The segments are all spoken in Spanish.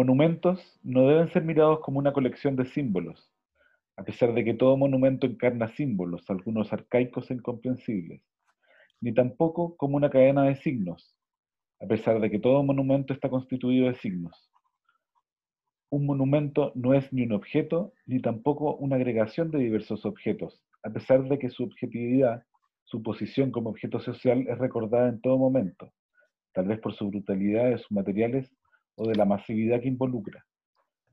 monumentos no deben ser mirados como una colección de símbolos, a pesar de que todo monumento encarna símbolos, algunos arcaicos e incomprensibles, ni tampoco como una cadena de signos, a pesar de que todo monumento está constituido de signos. Un monumento no es ni un objeto, ni tampoco una agregación de diversos objetos, a pesar de que su objetividad, su posición como objeto social es recordada en todo momento, tal vez por su brutalidad de sus materiales o de la masividad que involucra,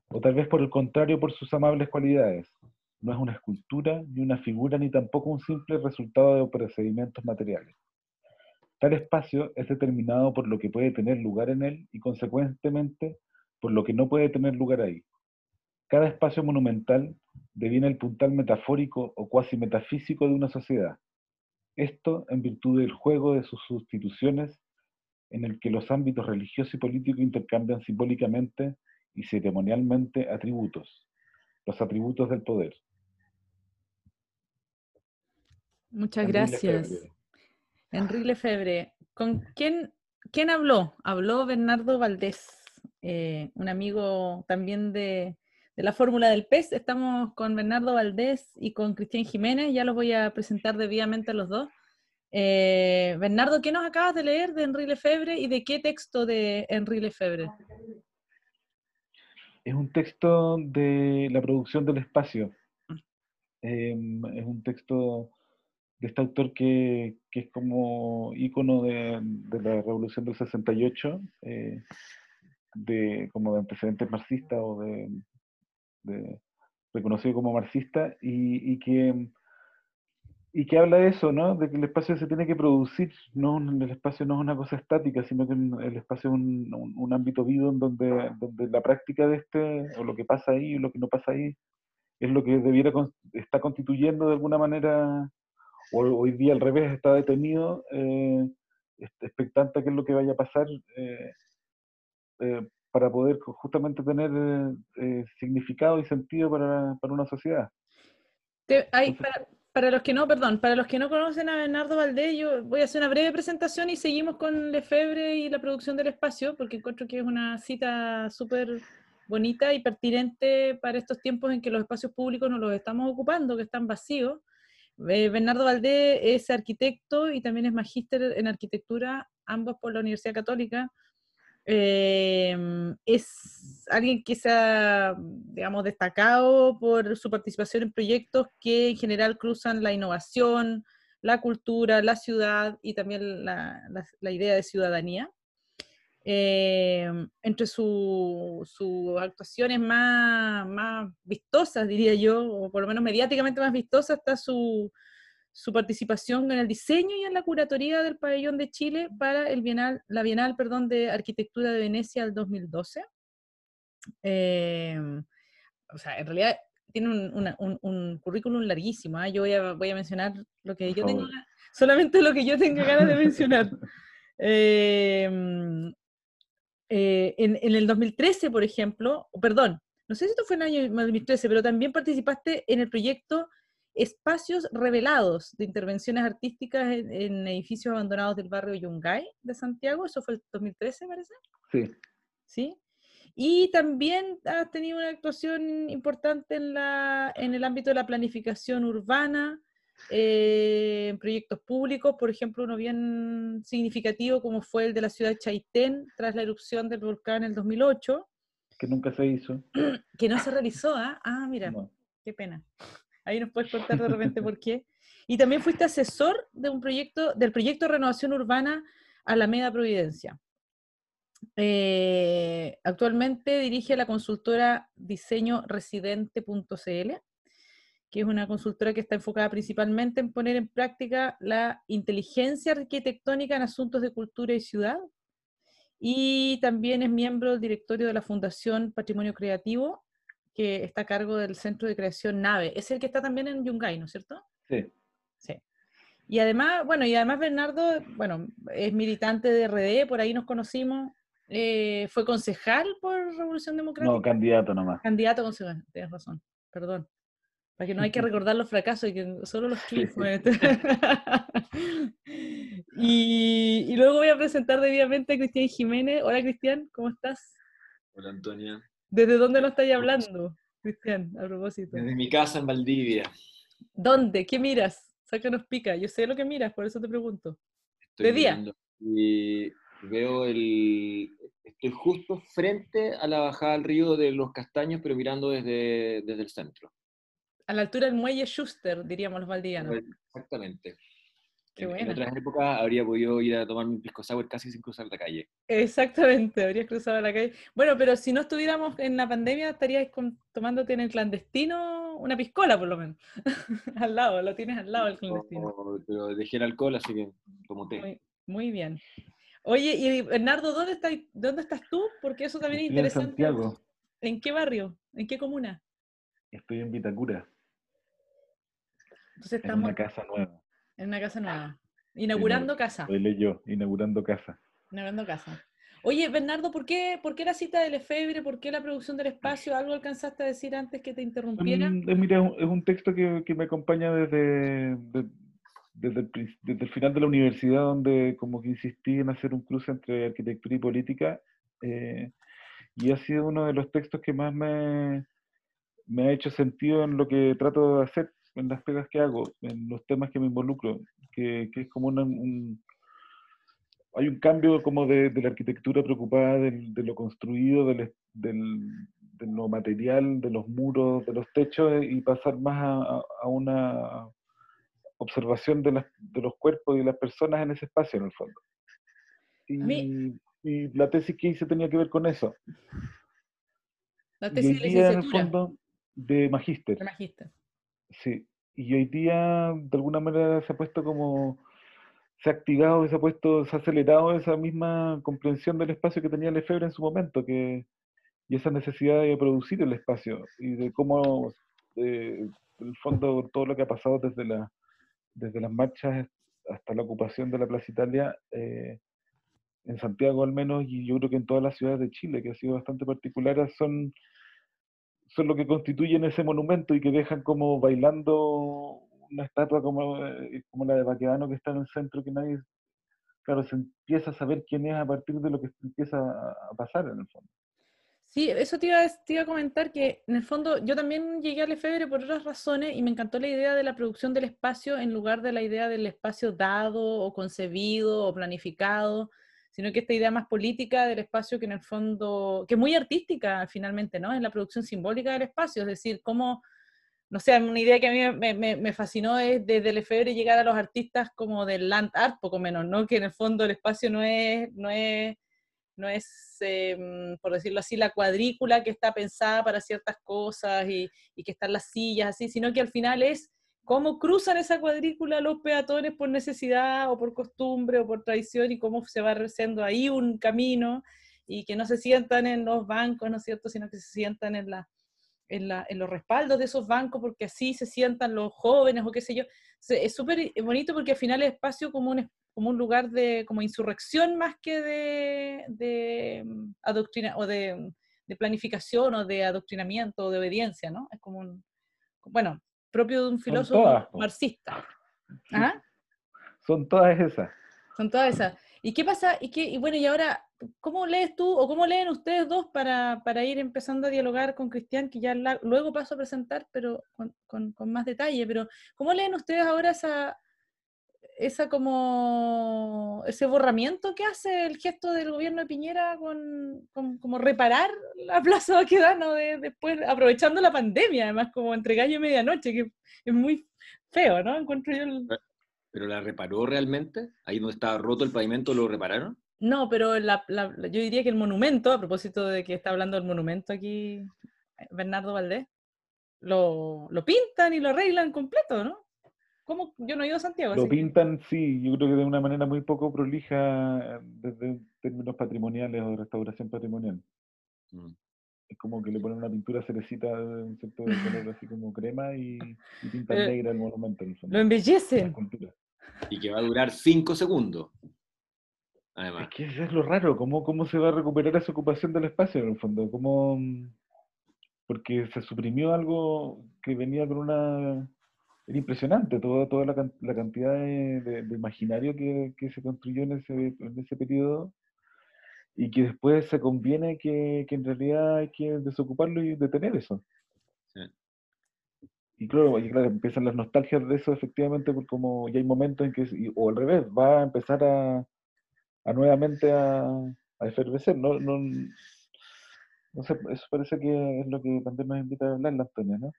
o tal vez por el contrario por sus amables cualidades. No es una escultura, ni una figura, ni tampoco un simple resultado de procedimientos materiales. Tal espacio es determinado por lo que puede tener lugar en él y consecuentemente por lo que no puede tener lugar ahí. Cada espacio monumental deviene el puntal metafórico o cuasi metafísico de una sociedad. Esto en virtud del juego de sus sustituciones en el que los ámbitos religioso y político intercambian simbólicamente y ceremonialmente atributos, los atributos del poder. Muchas gracias. Enrique Lefebvre. ¿Con quién, quién habló? Habló Bernardo Valdés, eh, un amigo también de, la Fórmula del PES. Estamos con Bernardo Valdés y con Cristian Jiménez. Ya los voy a presentar debidamente a los dos. Eh, Bernardo, ¿qué nos acabas de leer de Henri Lefebvre y de qué texto de Henri Lefebvre? Es un texto de la producción del espacio. Em, es un texto de este autor que, es como ícono de, la revolución del 68, eh, de, como de antecedentes marxistas o de, reconocido como marxista, y que y que habla de eso, ¿no? De que el espacio se tiene que producir, no el espacio no es una cosa estática, sino que el espacio es un, ámbito vivo en donde, donde la práctica de este, o lo que pasa ahí, o lo que no pasa ahí, es lo que debiera está constituyendo de alguna manera, o hoy día al revés está detenido, eh, expectante a qué es lo que vaya a pasar, eh, eh, para poder justamente tener significado y sentido para, para una sociedad. hay, para, para los que no, perdón, para los que no conocen a Bernardo Valdés, yo voy a hacer una breve presentación y seguimos con Lefebvre y la producción del espacio, porque encuentro que es una cita súper bonita y pertinente para estos tiempos en que los espacios públicos no los estamos ocupando, que están vacíos. Eh, Bernardo Valdés es arquitecto y también es magíster en arquitectura, ambos por la Universidad Católica. Em, es alguien que se ha, digamos, destacado por su participación en proyectos que en general cruzan la innovación, la cultura, la ciudad y también la, idea de ciudadanía. Em, entre sus actuaciones más, más vistosas, diría yo, o por lo menos mediáticamente más vistosas, está su, su participación en el diseño y en la curatoría del pabellón de Chile para el Bienal, la Bienal perdón, de Arquitectura de Venecia del 2012. Em, o sea, en realidad tiene un, currículum larguísimo. ¿ah? Yo voy a, voy a, mencionar lo que yo tengo, solamente lo que yo tengo ganas de mencionar. Em, eh, en, en, el 2013, por ejemplo, perdón, no sé si esto fue en el año 2013, pero también participaste en el proyecto espacios revelados de intervenciones artísticas en, edificios abandonados del barrio Yungay de Santiago. Eso fue el 2013, parece. Sí. Sí. Y también has tenido una actuación importante en, la, en el ámbito de la planificación urbana, eh, en proyectos públicos, por ejemplo, uno bien significativo como fue el de la ciudad de Chaitén tras la erupción del volcán en el 2008. Que nunca se hizo. Que no se realizó, ¿ah? Ah, mira, qué pena. Ahí nos puedes contar de repente por qué. Y también fuiste asesor de un proyecto, del proyecto de renovación urbana Alameda Providencia. Eh, actualmente dirige la consultora diseñoresidente.cl, que es una consultora que está enfocada principalmente en poner en práctica la inteligencia arquitectónica en asuntos de cultura y ciudad. Y también es miembro del directorio de la Fundación Patrimonio Creativo que está a cargo del Centro de Creación Nave. Es el que está también en Yungay, ¿no es cierto? Sí. Sí. Y además, bueno, y además Bernardo, bueno, es militante de RD, por ahí nos conocimos. Eh, ¿Fue concejal por Revolución Democrática? No, candidato nomás. Candidato concejal, tienes razón, perdón. Para que no hay que recordar los fracasos y que solo los clips. y, y luego voy a presentar debidamente a Cristian Jiménez. Hola Cristian, ¿cómo estás? Hola, Antonia. ¿Desde dónde nos estáis hablando, Cristian, a propósito? Desde mi casa en Valdivia. ¿Dónde? ¿Qué miras? Sácanos pica. Yo sé lo que miras, por eso te pregunto. Estoy ¿De día? Y veo el... Estoy justo frente a la bajada al río de los Castaños, pero mirando desde, desde el centro. A la altura del muelle Schuster, diríamos los valdivianos. Exactamente. Qué en, en otras épocas habría podido ir a tomar mi pisco sour casi sin cruzar la calle. Exactamente, habrías cruzado la calle. Bueno, pero si no estuviéramos en la pandemia, estarías con- tomándote en el clandestino una piscola, por lo menos. al lado, lo tienes al lado del clandestino. Pero, pero dejé el alcohol, así que tomo té. Muy, muy bien. Oye, y Bernardo, ¿dónde estás, ¿dónde estás tú? Porque eso también es Estoy en interesante. Santiago, ¿En qué barrio? ¿En qué comuna? estoy en Vitacura, Entonces en una casa nueva. En una casa nueva. Inaugurando casa. Lo leí yo, inaugurando casa. Inaugurando casa. Oye, Bernardo, ¿por qué, ¿por qué la cita del Efebre? ¿Por qué la producción del espacio? ¿Algo alcanzaste a decir antes que te interrumpiera? Mm, eh, mira, es un- texto que, que me acompaña desde, de- desde, el, prin- desde el final de la universidad, donde como que insistí en hacer un cruce entre arquitectura y política, eh, y ha sido uno de los textos que más me, me ha hecho sentido en lo que trato de hacer, en las pegas que hago, en los temas que me involucro, que, que es como una- un... Hay un cambio como de, de la arquitectura preocupada del- de lo construido, del, del- de lo material, de los muros, de los techos, y pasar más a, a- una observación de, las- de los cuerpos y de las personas en ese espacio, en el fondo. Y, mí- y la tesis que hice tenía que ver con eso. La tesis de día, en el licenciatura. fondo, de magíster. de magíster. Sí, y hoy día de alguna manera se ha puesto como, se ha activado, se ha puesto, se ha acelerado esa misma comprensión del espacio que tenía Lefebvre en su momento, que, y esa necesidad de producir el espacio y de cómo, eh, el fondo, todo lo que ha pasado desde, la, desde las marchas hasta la ocupación de la Plaza Italia, eh, en Santiago al menos, y yo creo que en todas las ciudades de Chile, que ha sido bastante particular, son son lo que constituyen ese monumento y que dejan como bailando una estatua como, eh, como la de Baquedano que está en el centro, que nadie, claro, se empieza a saber quién es a partir de lo que empieza a pasar en el fondo. Sí, eso te iba, te iba a comentar que en el fondo yo también llegué al Efebre por otras razones y me encantó la idea de la producción del espacio en lugar de la idea del espacio dado o concebido o planificado, sino que esta idea más política del espacio que en el fondo, que es muy artística finalmente, ¿no? Es la producción simbólica del espacio, es decir, cómo, no sé, una idea que a mí me, fascinó es desde el Efebre llegar a los artistas como del land art, poco menos, ¿no? Que en el fondo el espacio no es, no es no es, em, por decirlo así, la cuadrícula que está pensada para ciertas cosas y, y que están las sillas así, sino que al final es cómo cruzan esa cuadrícula los peatones por necesidad o por costumbre o por tradición y cómo se va haciendo ahí un camino y que no se sientan en los bancos, ¿no es cierto?, sino que se sientan en, la, en, la- en los respaldos de esos bancos porque así se sientan los jóvenes o qué sé yo. Es súper bonito porque al final es espacio como un, como un lugar de como insurrección más que de, de mm, adoctrina o de, mm, de planificación o de adoctrinamiento o de obediencia, ¿no? Es como un, bueno, propio de un filósofo todas, marxista. ¿Ah? Son todas esas. Son todas esas. ¿Y qué pasa? Y, qué, y bueno, y ahora, ¿cómo lees tú o cómo leen ustedes dos para, para ir empezando a dialogar con Cristian, que ya la- luego paso a presentar, pero con, con- con más detalle, pero ¿cómo leen ustedes ahora esa, esa como, ese borramiento que hace el gesto del gobierno de Piñera con, con- como reparar la Plaza Baquedano de, después, aprovechando la pandemia, además como entre gallo y medianoche, que es muy feo, ¿no? Encuentro yo el- ¿Pero la reparó realmente? Ahí donde estaba roto el pavimento, ¿lo repararon? No, pero la- la- la- yo diría que el monumento, a propósito de que está hablando del monumento aquí eh, Bernardo Valdés, lo, lo pintan y lo arreglan completo, ¿no? ¿Cómo? Yo no he ido a Santiago. Lo así que- pintan, sí, yo creo que de una manera muy poco prolija eh, desde términos patrimoniales o de restauración patrimonial. Mm. Es como que le ponen una pintura cerecita de un cierto de color así como crema y, y pintan Pero negra el monumento en el fondo. Lo embellecen. Y que va a durar cinco segundos. Es Además. que eso es lo raro, ¿cómo, cómo se va a recuperar esa ocupación del espacio en el fondo? ¿Cómo, porque se suprimió algo que venía con una... Era impresionante toda, toda la, la cantidad de, de- de imaginario que, que se construyó en ese, en ese periodo y que después se conviene que, que en realidad hay que desocuparlo y detener eso. Sí. Y claro, y claro, empiezan las nostalgias de eso efectivamente, porque como ya hay momentos en que, o al revés, va a empezar a, a nuevamente a, a efervecer. No, no, no sé, eso parece que es lo que también nos invita a hablar la Antonia, ¿no?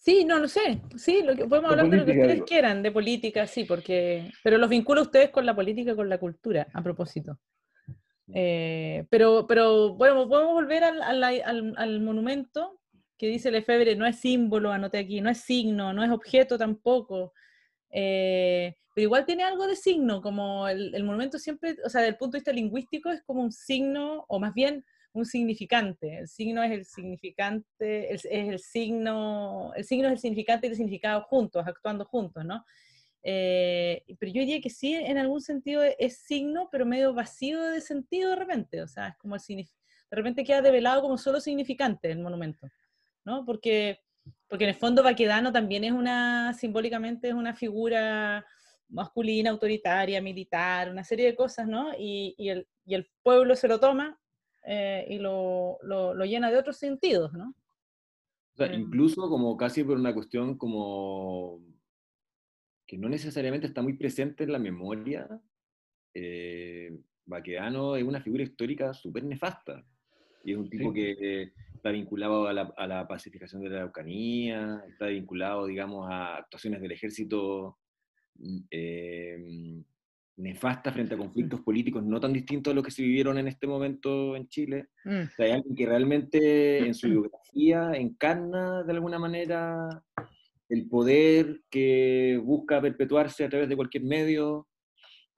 Sí, no lo sé. Sí, lo que, podemos De hablar de lo que ustedes digo. quieran, de política, sí, porque. Pero los vincula ustedes con la política y con la cultura, a propósito. Eh, pero, pero bueno, podemos volver al, al- al- al monumento que dice Lefebvre, no es símbolo, anoté aquí, no es signo, no es objeto tampoco. Eh, pero igual tiene algo de signo, como el, el monumento siempre, o sea, desde el punto de vista lingüístico es como un signo, o más bien un significante. El signo es el significante, es, el signo, el signo es el significante y el significado juntos, actuando juntos, ¿no? Eh, pero yo diría que sí, en algún sentido es, es signo, pero medio vacío de sentido de repente, o sea, es como el de repente queda develado como solo significante el monumento, ¿no? Porque, porque en el fondo Baquedano también es una, simbólicamente es una figura masculina, autoritaria, militar, una serie de cosas, ¿no? Y, y el, y el pueblo se lo toma eh, y lo, lo, lo llena de otros sentidos, ¿no? O sea, Mm. incluso como casi por una cuestión como que no necesariamente está muy presente en la memoria, eh, Baquedano es una figura histórica súper nefasta. Y es un tipo Sí. que está vinculado a la, a la pacificación de la Araucanía, está vinculado, digamos, a actuaciones del ejército mm, eh, nefastas frente a conflictos políticos no tan distintos a los que se vivieron en este momento en Chile. Mm. O sea, hay alguien que realmente en su biografía encarna de alguna manera el poder que busca perpetuarse a través de cualquier medio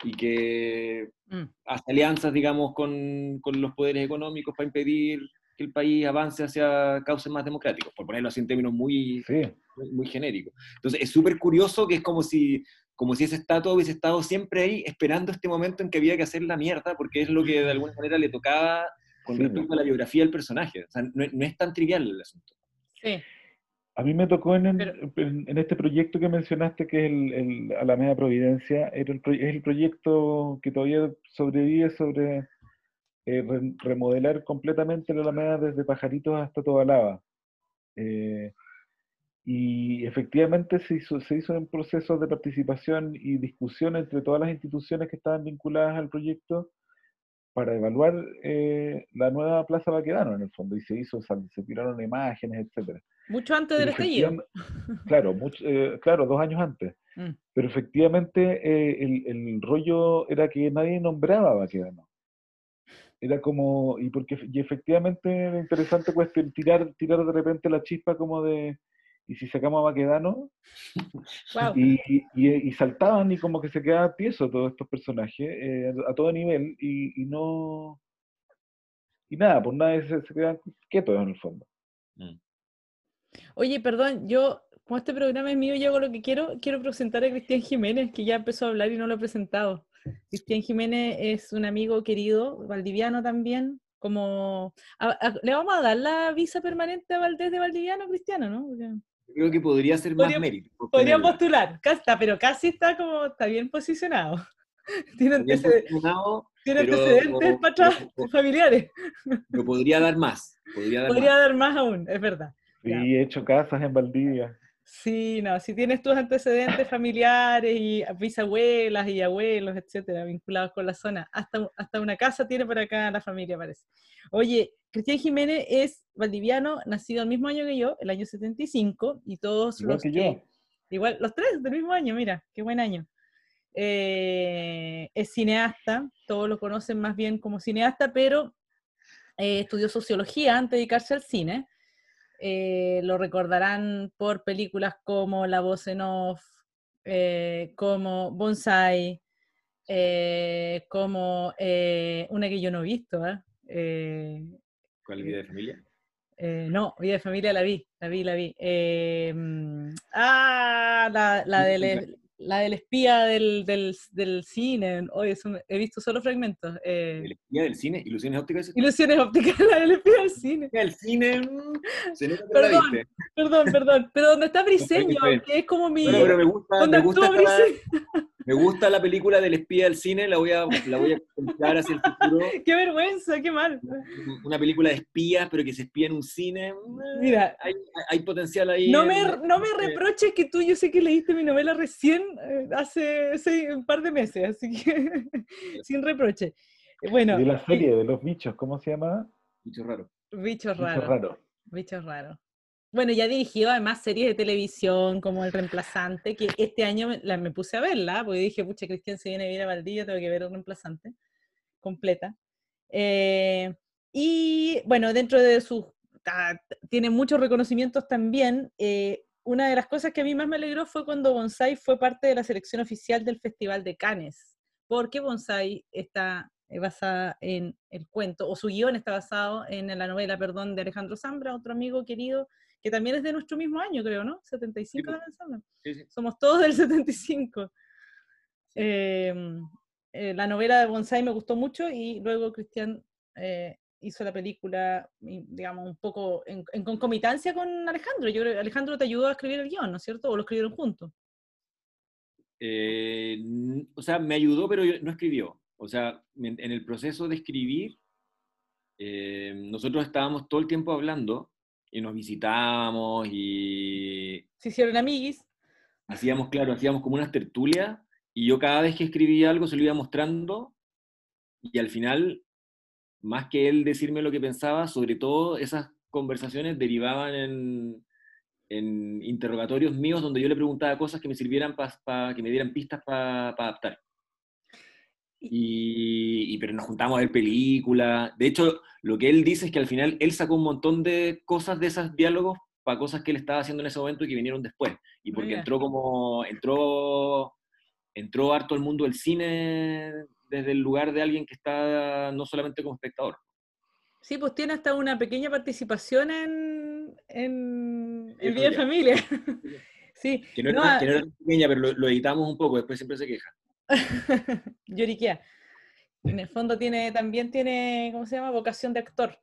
y que Mm. hace alianzas, digamos, con, con los poderes económicos para impedir que el país avance hacia cauces más democráticos, por ponerlo así en términos muy, Sí, muy, muy genéricos. Entonces es súper curioso que es como si, como si esa estatua hubiese estado siempre ahí esperando este momento en que había que hacer la mierda, porque es lo que de alguna manera le tocaba con Sí, respecto a la biografía del personaje. O sea, no, es- no es tan trivial el asunto. Sí. A mí me tocó en, el- Pero- en- en este proyecto que mencionaste, que es el, el Alameda Providencia, era el, pro- es el proyecto que todavía sobrevive sobre eh, re- remodelar completamente la Alameda desde Pajaritos hasta Tobalaba. Eh, y efectivamente se hizo, se hizo un proceso de participación y discusión entre todas las instituciones que estaban vinculadas al proyecto para evaluar eh, la nueva Plaza Baquedano, en el fondo, y se hizo, sal- se tiraron imágenes, etcétera. Mucho antes del estallido. Claro, mucho- eh, claro, dos años antes. Mm. Pero efectivamente eh, el, el rollo era que nadie nombraba a Baquedano. Era como, y porque y efectivamente era interesante cuestión, tirar, tirar de repente la chispa como de, ¿y si sacamos a Baquedano? Wow. Y, y, y saltaban y como que se quedaban tiesos todos estos personajes eh, a todo nivel y, y no... Y nada, pues nadie se, se quedan quietos en el fondo. Oye, perdón, yo, como este programa es mío, yo hago lo que quiero, quiero presentar a Cristian Jiménez, que ya empezó a hablar y no lo he presentado. Cristian Jiménez es un amigo querido, valdiviano también, como... a- a- le vamos a dar la visa permanente a Valdés de Valdiviano, Cristiano, ¿no? Porque Creo que podría ser más Podría- mérito. Podría obtenerla. postular, está, pero casi está como, está bien posicionado. Tiene, Bien antecede- posicionado, tiene pero- antecedentes para atrás, familiares. pero podría dar más. Podría dar Podría más. dar más aún, es verdad. Sí, Ya. he hecho casas en Valdivia. Sí, no, si tienes tus antecedentes familiares y bisabuelas y abuelos, etcétera, vinculados con la zona, hasta, hasta una casa tiene por acá la familia, parece. Oye, Cristian Jiménez es valdiviano, nacido el mismo año que yo, el año 75, y todos Igual los que yo. Igual, los tres del mismo año, mira, qué buen año. Eh, es cineasta, todos lo conocen más bien como cineasta, pero eh, estudió sociología antes de dedicarse al cine. Eh, lo recordarán por películas como La voz en off, eh, como Bonsai, eh, como una que yo no he visto, ¿Cuál vida de familia? no, Vida de Familia la vi, la vi, la vi. Mm, ah, la, la, Sí, del, sí, e- la del espía del, del, del cine. Me- he visto solo fragmentos. eh, ¿El espía del cine? ¿Ilusiones ópticas? Ilusiones ópticas, la del espía del cine. El cine. mm, Se nota que la Perdón. viste. Perdón, perdón. Pero donde está Briseño, que es como mi. Bueno, pero me gusta, donde me gusta. Me gusta la película del espía del cine, la voy a, la voy a comprar hacia el futuro. ¡Qué vergüenza! ¡Qué mal! Una película de espías, pero que se espía en un cine. Mira, hay, hay potencial ahí. No me, no me reproches que tú, yo sé que leíste mi novela recién, eh, hace, hace un par de meses, así que sin reproche. Bueno. Y la serie de los bichos, ¿cómo se llama? Bichos raros. Bichos raros. Bichos raros. Bueno, ya dirigido además series de televisión como El Reemplazante, que este año me, puse a verla, porque dije, pucha, Cristian se viene a vivir a Valdivia, tengo que ver El Reemplazante, completa. Eh, y bueno, dentro de sus... tiene muchos reconocimientos también. Eh, una de las cosas que a mí más me alegró fue cuando Bonsai fue parte de la selección oficial del Festival de Cannes, porque Bonsai está eh, basada en el cuento, o su guion está basado en la novela, perdón, de Alejandro Zambra, otro amigo querido que también es de nuestro mismo año, creo, ¿no? 75 sí, sí. Somos todos del 75. Em, eh, la novela de Bonsai me gustó mucho y luego Cristian eh, hizo la película, digamos, un poco en, concomitancia con Alejandro. Yo creo que Alejandro te ayudó a escribir el guion, ¿no es cierto? ¿O lo escribieron juntos? Eh, o sea, me ayudó, pero no escribió. O sea, en, en el proceso de escribir, nosotros estábamos todo el tiempo hablando y nos visitábamos y... Se hicieron amiguis. Hacíamos, claro, hacíamos como unas tertulias y yo cada vez que escribía algo se lo iba mostrando y al final, más que él decirme lo que pensaba, sobre todo esas conversaciones derivaban en, en interrogatorios míos donde yo le preguntaba cosas que me sirvieran para que me dieran pistas para adaptar. Y, pero nos juntamos a ver películas. De hecho, lo que él dice es que al final él sacó un montón de cosas de esos diálogos para cosas que él estaba haciendo en ese momento y que vinieron después. Y porque entró como, entró, entró harto el mundo del cine desde el lugar de alguien que está no solamente como espectador. Sí, pues tiene hasta una pequeña participación en, en, en Vida Familia. sí. Que no, era, tan pequeña, pero lo, lo editamos un poco, después siempre se queja. Lloriquea. En el fondo tiene, también tiene, ¿cómo se llama? Vocación de actor.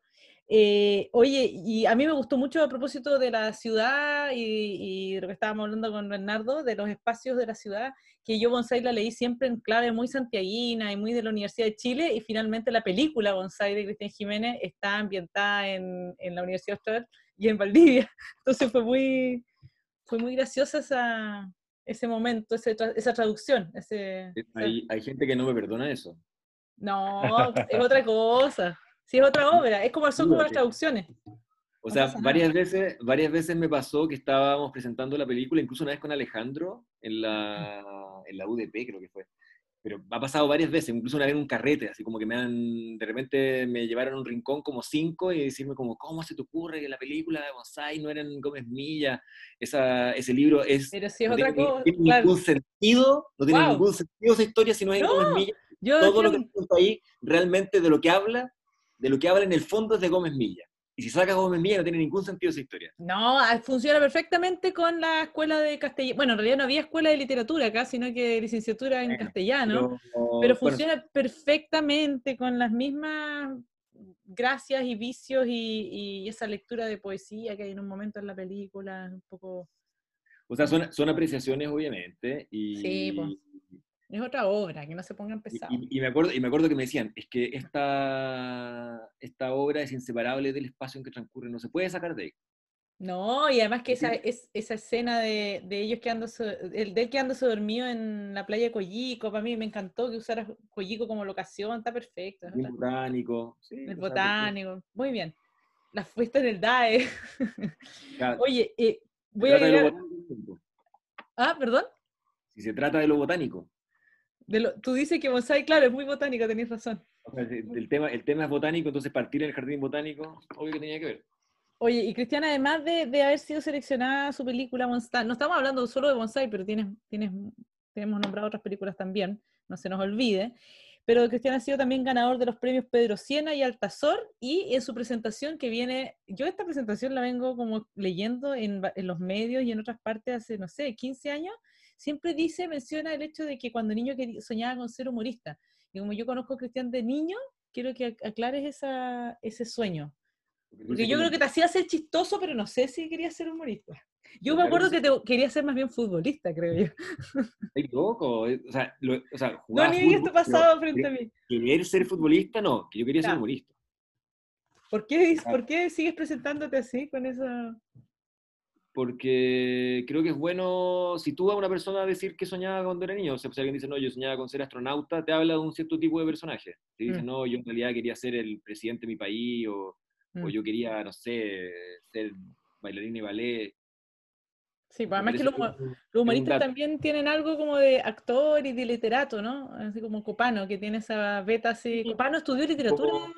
Eh, oye, y a mí me gustó mucho a propósito de la ciudad y, y, lo que estábamos hablando con Bernardo, de los espacios de la ciudad, que yo Bonsai la leí siempre en clave muy santiaguina y muy de la Universidad de Chile, y finalmente la película Bonsai de Cristian Jiménez está ambientada en, en la Universidad Austral y en Valdivia. Entonces fue muy, fue muy graciosa esa, ese momento, esa traducción. Ese, hay, hay, gente que no me perdona eso. No, es otra cosa. Sí, es otra obra. Es como son como las traducciones. O sea, varias veces, varias veces me pasó que estábamos presentando la película, incluso una vez con Alejandro en la, en la UDP, creo que fue pero ha pasado varias veces, incluso una vez en un carrete, así como que me han, de repente me llevaron a un rincón como cinco y decirme como, ¿cómo se te ocurre que la película de Bonsai no era en Gómez Milla? Esa, ese libro es... Pero si es otra tiene, cosa, tiene ningún sentido, no tiene ningún sentido esa historia si no es en Gómez Milla. Todo lo que está ahí realmente de lo que habla, de lo que habla en el fondo es de Gómez Milla. Y si sacas Gómez Milla no tiene ningún sentido esa historia. No, ah, funciona perfectamente con la escuela de castellano. Bueno, en realidad no había escuela de literatura acá, sino que licenciatura en castellano. Pero, funciona perfectamente con las mismas gracias y vicios y, esa lectura de poesía que hay en un momento en la película, un poco... O sea, son, son apreciaciones, obviamente. Y, sí, pues. Es otra obra, que no se pongan pesados. Y, y, me acuerdo, y me acuerdo que me decían, es que esta, esta obra es inseparable del espacio en que transcurre, no se puede sacar de ahí. No, y además que esa, es, esa escena de, de ellos quedándose, el de él quedándose dormido en la playa de Coyico, para mí me encantó que usara Coyico como locación, está perfecto. El botánico. Sí, el botánico, muy bien. La fuiste en el DAE. Oye, eh, voy a... Ir... Ah, perdón. Si se trata de lo botánico tú dices que bonsai, claro, es muy botánico, tenés razón. el, tema, el tema es botánico, entonces partir en el jardín botánico, obvio que tenía que ver. Oye, y Cristiana, además de, de haber sido seleccionada su película Bonsai, no estamos hablando solo de Bonsai, pero tienes, tienes, tenemos nombrado otras películas también, no se nos olvide. Pero Cristiana ha sido también ganador de los premios Pedro Siena y Altazor, y en su presentación que viene, yo esta presentación la vengo como leyendo en, en los medios y en otras partes hace, no sé, 15 años, siempre dice, menciona el hecho de que cuando niño soñaba con ser humorista. Y como yo conozco a Cristian de niño, quiero que aclares esa, ese sueño. Porque yo creo que te hacía ser chistoso, pero no sé si querías ser humorista. Yo me acuerdo que te quería ser más bien futbolista, creo yo. Estoy loco. eh, O sea, lo- o sea No, jugaba ni fútbol, esto pasaba frente a mí. Querer ser futbolista, no, que yo quería ser humorista. ¿Por qué, dis- ¿Por qué sigues presentándote así con esa...? Porque creo que es bueno, si tú a una persona a decir que soñaba cuando era niño, o sea, si alguien dice, no, yo soñaba con ser astronauta, te habla de un cierto tipo de personaje. Te dice, Mm. no, yo en realidad quería ser el presidente de mi país, o, o Mm. yo quería, no sé, ser bailarín de ballet. Sí, pues además que los, los humoristas también tienen algo como de actor y de literato, ¿no? Así como Copano, que tiene esa beta así. Sí. Copano estudió literatura, poco-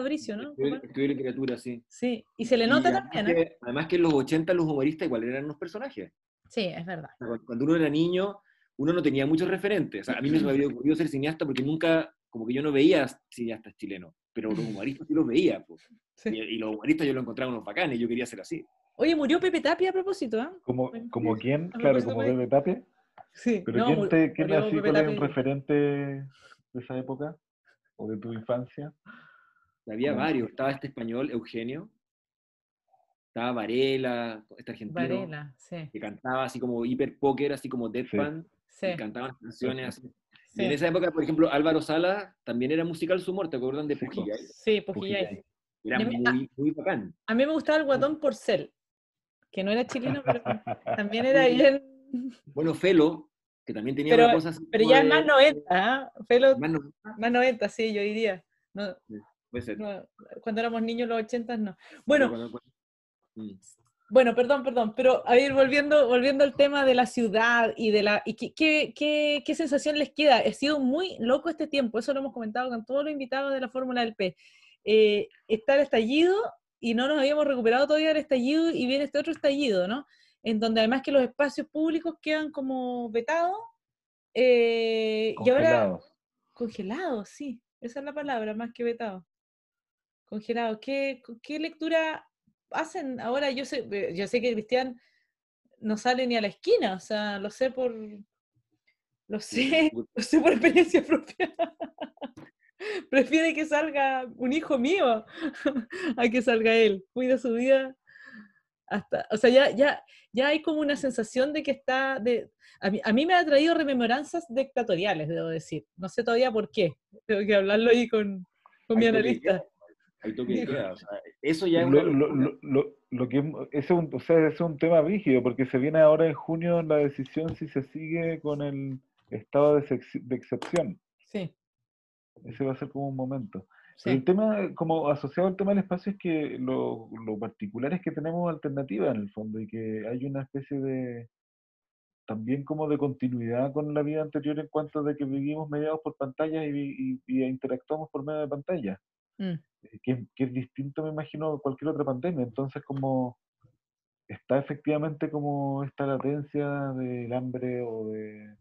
Fabricio, ¿no? Estudié literatura, sí. Sí, y se le Y nota además también, ¿eh? que, además que en los 80 los humoristas igual eran unos personajes. Sí, es verdad. Cuando- uno era niño, uno no tenía muchos referentes. O sea, a mí me había ocurrido ser cineasta porque nunca, como que yo no veía cineastas chilenos, pero los humoristas sí los veía. pues. Sí. Y, y los humoristas yo los encontraba unos bacanes, yo quería ser así. Oye, murió Pepe Tapia a propósito, ¿ah? Como, como quién, claro, como. Pepe Tapia. Sí. Pero no, ¿quién, te, quién así, Pepe cuál es un referente de esa época? ¿O de tu infancia? Había Como- varios. Estaba este español, Eugenio. Estaba Varela, este argentino, Varela, sí, que cantaba así como hiper póker, así como Deadpan, sí. y cantaban canciones así. sí. En esa época, por ejemplo, Álvaro Sala también era musical su humor, ¿te acuerdan de Sí, po. Pujilla? Sí, Pujillay. Era muy, muy bacán. A mí me gustaba el guatón Porcel, que no era chileno, pero también era bien. Bueno, Felo, que también tenía Pero- una cosa así Pero ya es de- más 90, ¿ah? Felo, más no- más 90, sí, yo diría. No, ser. No, cuando éramos niños, los 80 no. Bueno, Cuando- cuando- Mm. Bueno, perdón, perdón, pero a ir volviendo, volviendo al tema de la ciudad y de la y qué, qué, qué- qué sensación les queda. Ha sido muy loco este tiempo, eso lo hemos comentado con todos los invitados de la Fórmula del P. Eh, está el estallido y no nos habíamos recuperado todavía del estallido y viene este otro estallido, ¿no? En donde además que los espacios públicos quedan como vetados eh, y ahora Congelados. congelados, sí, esa es la palabra, más que vetados. Congelados. ¿Qué, qué lectura hacen ahora? Yo sé, eh, yo sé que Cristian no sale ni a la esquina, o sea, lo sé por lo sé, lo sé por experiencia propia. Prefiere que salga un hijo mío a que salga él. Cuida su vida hasta, o sea, ya, ya, ya hay como una sensación de que está, de, a mí, a mí me ha traído rememoranzas dictatoriales, debo decir. No sé todavía por qué. Tengo que hablarlo ahí con, con mi analista. Hay toque de queda, o sea, eso ya es una Lo, lo, lo, lo, lo que, ese es un, o sea, es un tema rígido, porque se viene ahora en junio la decisión si se sigue con el estado de, de excepción. Sí, Ese va a ser como un momento. sí. El tema, como asociado al tema del espacio, es que lo, lo particular es que tenemos alternativas en el fondo y que hay una especie de, también como de continuidad con la vida anterior en cuanto de que vivimos mediados por pantallas y, vi- y- y interactuamos por medio de pantallas, Mm. eh, que, es- que es distinto, me imagino, a cualquier otra pandemia. Entonces, como está efectivamente como esta latencia del hambre o de...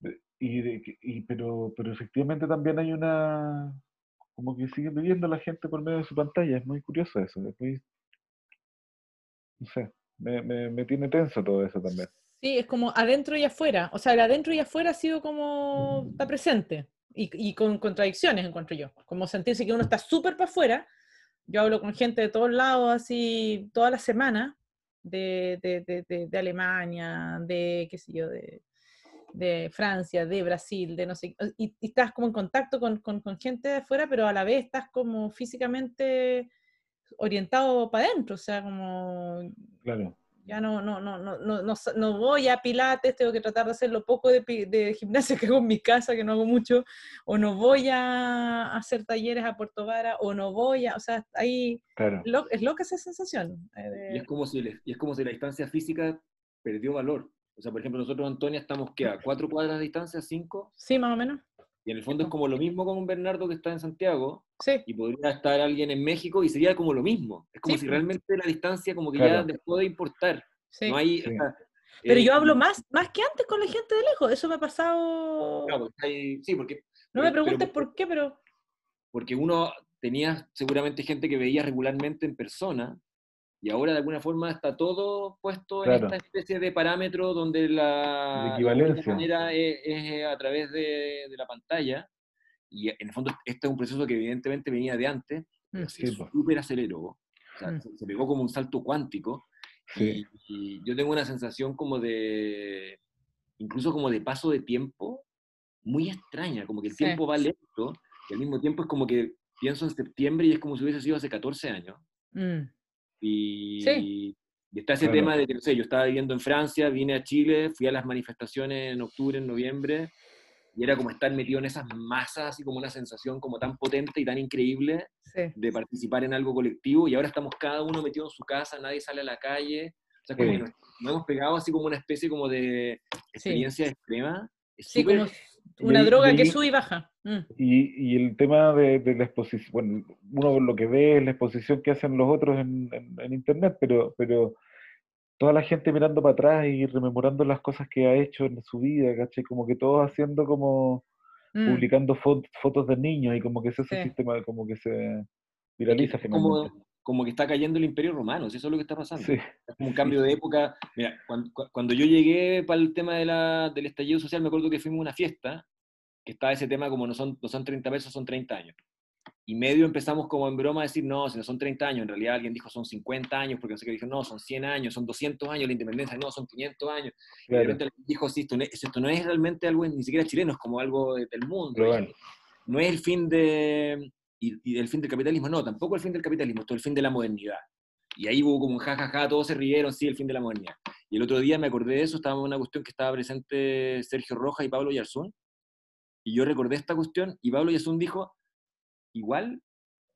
de- y de, que- y, pero, pero efectivamente también hay una... Como que sigue viviendo la gente por medio de su pantalla. Es muy curioso eso. es muy- no sé, me, me, me tiene tenso todo eso también. Sí, es como adentro y afuera. O sea, el adentro y afuera ha sido como, está presente. Y, y con contradicciones, encuentro yo. Como sentirse que uno está súper para afuera. Yo hablo con gente de todos lados, así, toda la semana, de, de, de, de- Alemania, de, qué sé yo, de, de Francia, de Brasil, de no sé, y, y estás como en contacto con, con, con gente de afuera, pero a la vez estás como físicamente orientado para adentro, o sea, como Claro. Ya no, no, no, no, no, no, no voy a pilates, tengo que tratar de hacer lo poco de, de gimnasia que hago en mi casa, que no hago mucho, o no voy a hacer talleres a Puerto Vara, o no voy a, o sea, ahí Claro. lo- es loca esa sensación. eh, Y es, como si, le- y es como si la distancia física perdió valor. O sea, por ejemplo, nosotros, Antonia, estamos ¿qué, a cuatro cuadras de distancia, cinco, sí, más o menos. Y en el fondo es como lo mismo con un Bernardo que está en Santiago, Sí, y podría estar alguien en México y sería como lo mismo. Es como Sí, si realmente la distancia como que ya Claro. dejó de importar. sí. No hay, Sí. o sea, Pero eh, yo hablo y- más, más que antes con la gente de lejos, eso me ha pasado... claro, porque hay- sí, porque, no me preguntes pero- por qué, pero... porque uno tenía seguramente gente que veía regularmente en persona, y ahora de alguna forma está todo puesto Claro. en esta especie de parámetro donde la, equivalencia. manera es, es a través de, de la pantalla, y en el fondo este es un proceso que evidentemente venía de antes, se Sí, po. súper aceleró, o sea, Mm. se, se pegó como un salto cuántico, Sí. y, y yo tengo una sensación como de, incluso como de paso de tiempo, muy extraña, como que el Sí. tiempo va lento, y al mismo tiempo es como que pienso en septiembre y es como si hubiese sido hace 14 años. Mm. Y, Sí. y está ese Claro. tema de que, no sé, yo estaba viviendo en Francia, vine a Chile, fui a las manifestaciones en octubre, en noviembre, y era como estar metido en esas masas, así como una sensación como tan potente y tan increíble Sí. de participar en algo colectivo, y ahora estamos cada uno metido en su casa, nadie sale a la calle, o sea, como Sí. que nos, nos hemos pegado así como una especie como de experiencia extrema. Es Sí, como Y una droga y que sube y baja. Mm. Y, y el tema de, de la exposición, bueno, uno lo que ve es la exposición que hacen los otros en, en- en internet, pero, pero toda la gente mirando para atrás y rememorando las cosas que ha hecho en su vida, ¿cachai? Como que todos haciendo como, Mm. publicando fo- fotos de niños y como que ese Sí. sistema como que se viraliza como, finalmente. Como que está cayendo el imperio romano, si eso es lo que está pasando. Sí, Es como un cambio de época. Mira, cuando, cuando yo llegué para el tema de la, del estallido social, me acuerdo que fuimos a una fiesta, que estaba ese tema como no son, no son 30 pesos, son 30 años. Y medio empezamos como en broma a decir, no, si no son 30 años, en realidad alguien dijo son 50 años, porque no sé qué dijo, no, son 100 años, son 200 años la independencia, no, son 500 años. Y de claro, repente dijo, sí, esto no, es, esto no es realmente algo ni siquiera chileno, es como algo de- del mundo. global. no es el fin de y, y el fin del capitalismo, no, tampoco el fin del capitalismo, esto es el fin de la modernidad. Y ahí hubo como un jajaja, todos se rieron, sí, el fin de la modernidad. Y el otro día me acordé de eso, estaba en una cuestión que estaba presente Sergio Roja y Pablo Yarzún, y yo recordé esta cuestión, y Pablo Yarzún dijo, igual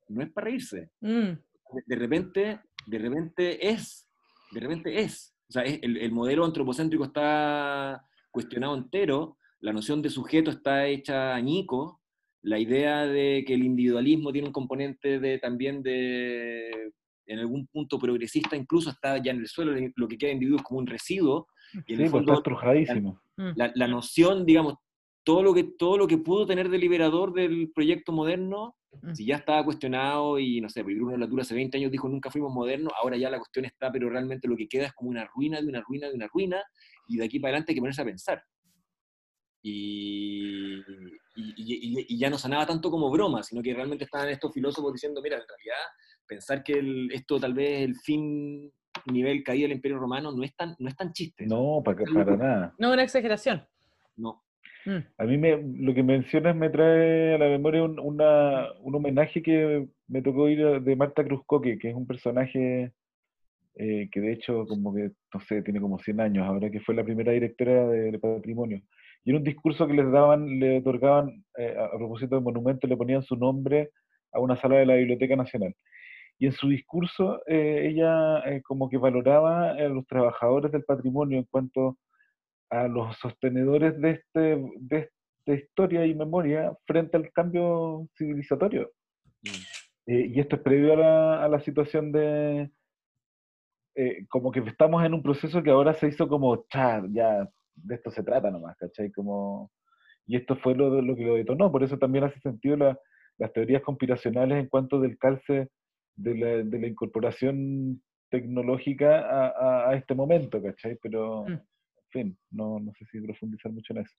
no es para reírse. Mm. De, de repente, de repente es, de repente es. O sea, es- el, el modelo antropocéntrico está cuestionado entero, la noción de sujeto está hecha añico, la idea de que el individualismo tiene un componente de, también de, en algún punto progresista, incluso está ya en el suelo, lo que queda de individuo es como un residuo, y en Sí, el pues fondo está estrujadísimo. Mm. la, la noción, digamos, todo lo, que, todo lo que pudo tener de liberador del proyecto moderno, Mm. si ya estaba cuestionado y no sé, pues Bruno Latour hace 20 años dijo nunca fuimos modernos, ahora ya la cuestión está, pero realmente lo que queda es como una ruina de una ruina de una ruina, y de aquí para adelante hay que ponerse a pensar. Y, y, y- y- y ya no sonaba tanto como broma, sino que realmente estaban estos filósofos diciendo, mira, en realidad pensar que el- esto tal vez el fin nivel caída del Imperio Romano no es tan, no es tan chiste. No, para, Es para locura. nada. No, una exageración. No. Mm. A mí me, lo que mencionas me trae a la memoria un, una- un homenaje que me tocó ir de Marta Cruzcoque, que es un personaje eh, que de hecho como que, no sé, tiene como 100 años ahora, que fue la primera directora de, de Patrimonio. Y era un discurso que les daban, le otorgaban, eh, a, a propósito del monumento, le ponían su nombre a una sala de la Biblioteca Nacional. Y en su discurso eh, ella eh, como que valoraba a los trabajadores del patrimonio en cuanto a los sostenedores de, este, de esta historia y memoria frente al cambio civilizatorio. Mm. Eh, y esto es previo a la, a la situación de, eh, como que estamos en un proceso que ahora se hizo como, "Cha, ya, de esto se trata nomás, ¿cachai? Como, y esto fue lo, lo que lo detonó, por eso también hace sentido la- las teorías conspiracionales en cuanto del calce de la, de la incorporación tecnológica a, a- a este momento, ¿cachai? Pero, Mm. en fin, no, no sé si profundizar mucho en eso.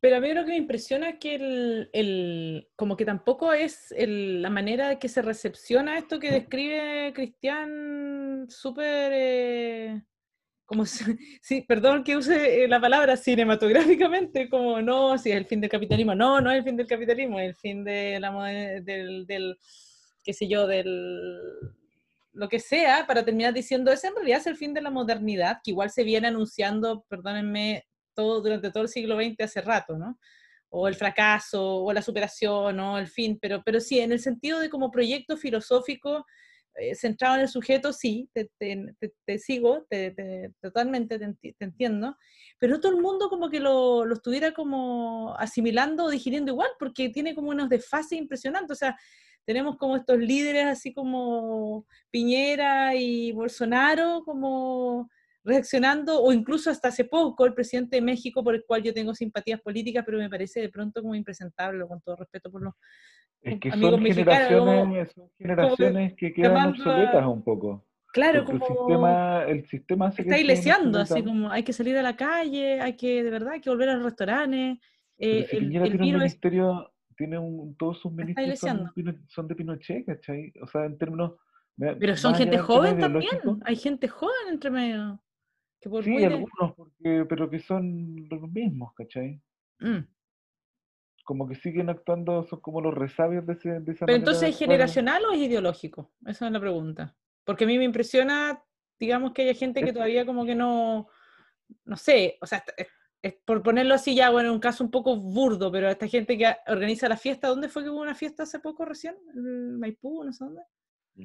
Pero a mí lo que me impresiona es que el, el- como que tampoco es el- la manera que se recepciona esto que describe Cristian súper, eh, como, sí, perdón que use eh, la palabra cinematográficamente, como no, si es el fin del capitalismo, no, no es el fin del capitalismo, es el fin de la, del, del, qué sé yo, del lo que sea, para terminar diciendo, ese en realidad es el fin de la modernidad, que igual se viene anunciando, perdónenme, todo, durante todo el siglo XX hace rato, ¿no? O el fracaso, o la superación, o el fin, pero, pero sí, en el sentido de como proyecto filosófico eh, centrado en el sujeto, sí, te, te- te- te sigo, te, te- totalmente te, enti- te entiendo, pero todo el mundo como que lo, lo estuviera como asimilando o digiriendo igual, porque tiene como unos desfases impresionantes, o sea, tenemos como estos líderes así como Piñera y Bolsonaro como reaccionando, o incluso hasta hace poco el presidente de México, por el cual yo tengo simpatías políticas, pero me parece de pronto como impresentable, con todo respeto por los Es que son como- generaciones, son generaciones que quedan a- obsoletas un poco. Claro, Porque el como sistema, el sistema hace está se iglesiando, nos así como hay que salir a la calle, hay que, de verdad, hay que volver a los restaurantes. Eh, si el, el tiene un es... ministerio, tiene un, todos sus ministros son, ileseando. Son de Pinochet, ¿cachai? O sea, en términos... Pero son gente joven también. Hay gente joven entre medio. Que por Sí, algunos, porque, pero que son los mismos, ¿cachai? Mm. Como que siguen actuando, son como los resabios de, ese, de esa Pero manera entonces, ¿es generacional o es ideológico? Esa es la pregunta. Porque a mí me impresiona, digamos, que haya gente que todavía como que no, no sé, o sea, es- es por ponerlo así ya, bueno, un caso un poco burdo, pero esta gente que organiza la fiesta, ¿dónde fue que hubo una fiesta hace poco recién? ¿En Maipú? No sé dónde.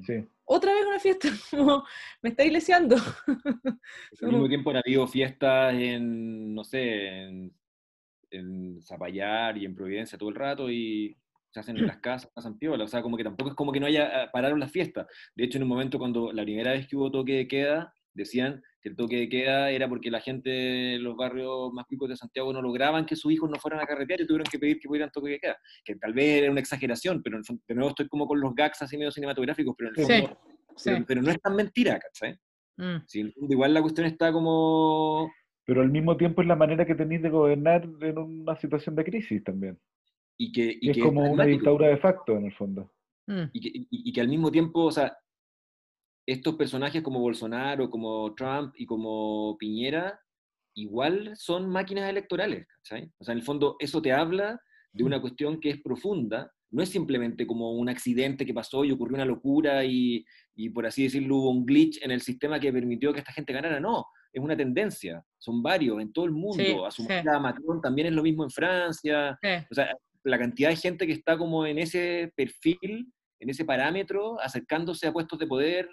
Sí. Otra vez una fiesta, como, me está iglesiando. Al mismo tiempo han habido fiestas en, no sé, en, en Zapallar y en Providencia todo el rato y se hacen en las casas, pasan piola. O sea, como que tampoco es como que no haya, ah, pararon las fiestas. De hecho, en un momento cuando la primera vez que hubo toque de queda, decían que el toque de queda era porque la gente de los barrios más picos de Santiago no lograban que sus hijos no fueran a carretear y tuvieron que pedir que pudieran toque de queda. Que tal vez era una exageración, pero de nuevo estoy como con los gags así medio cinematográficos, pero en el fondo, Sí. pero, pero no es tan mentira, ¿cachai? Mm. Sí, igual la cuestión está como Pero al mismo tiempo es la manera que tenéis de gobernar en una situación de crisis también. y que, y es que como una dictadura de facto, en el fondo. Mm. y que, y- y que al mismo tiempo, o sea, estos personajes como Bolsonaro, como Trump y como Piñera, igual son máquinas electorales, ¿cachai? O sea, en el fondo eso te habla de una cuestión que es profunda, no es simplemente como un accidente que pasó y ocurrió una locura y, y por así decirlo hubo un glitch en el sistema que permitió que esta gente ganara, no, es una tendencia, son varios en todo el mundo, Sí, a su sí. manera Macron también es lo mismo en Francia, Sí. o sea, la cantidad de gente que está como en ese perfil, en ese parámetro, acercándose a puestos de poder,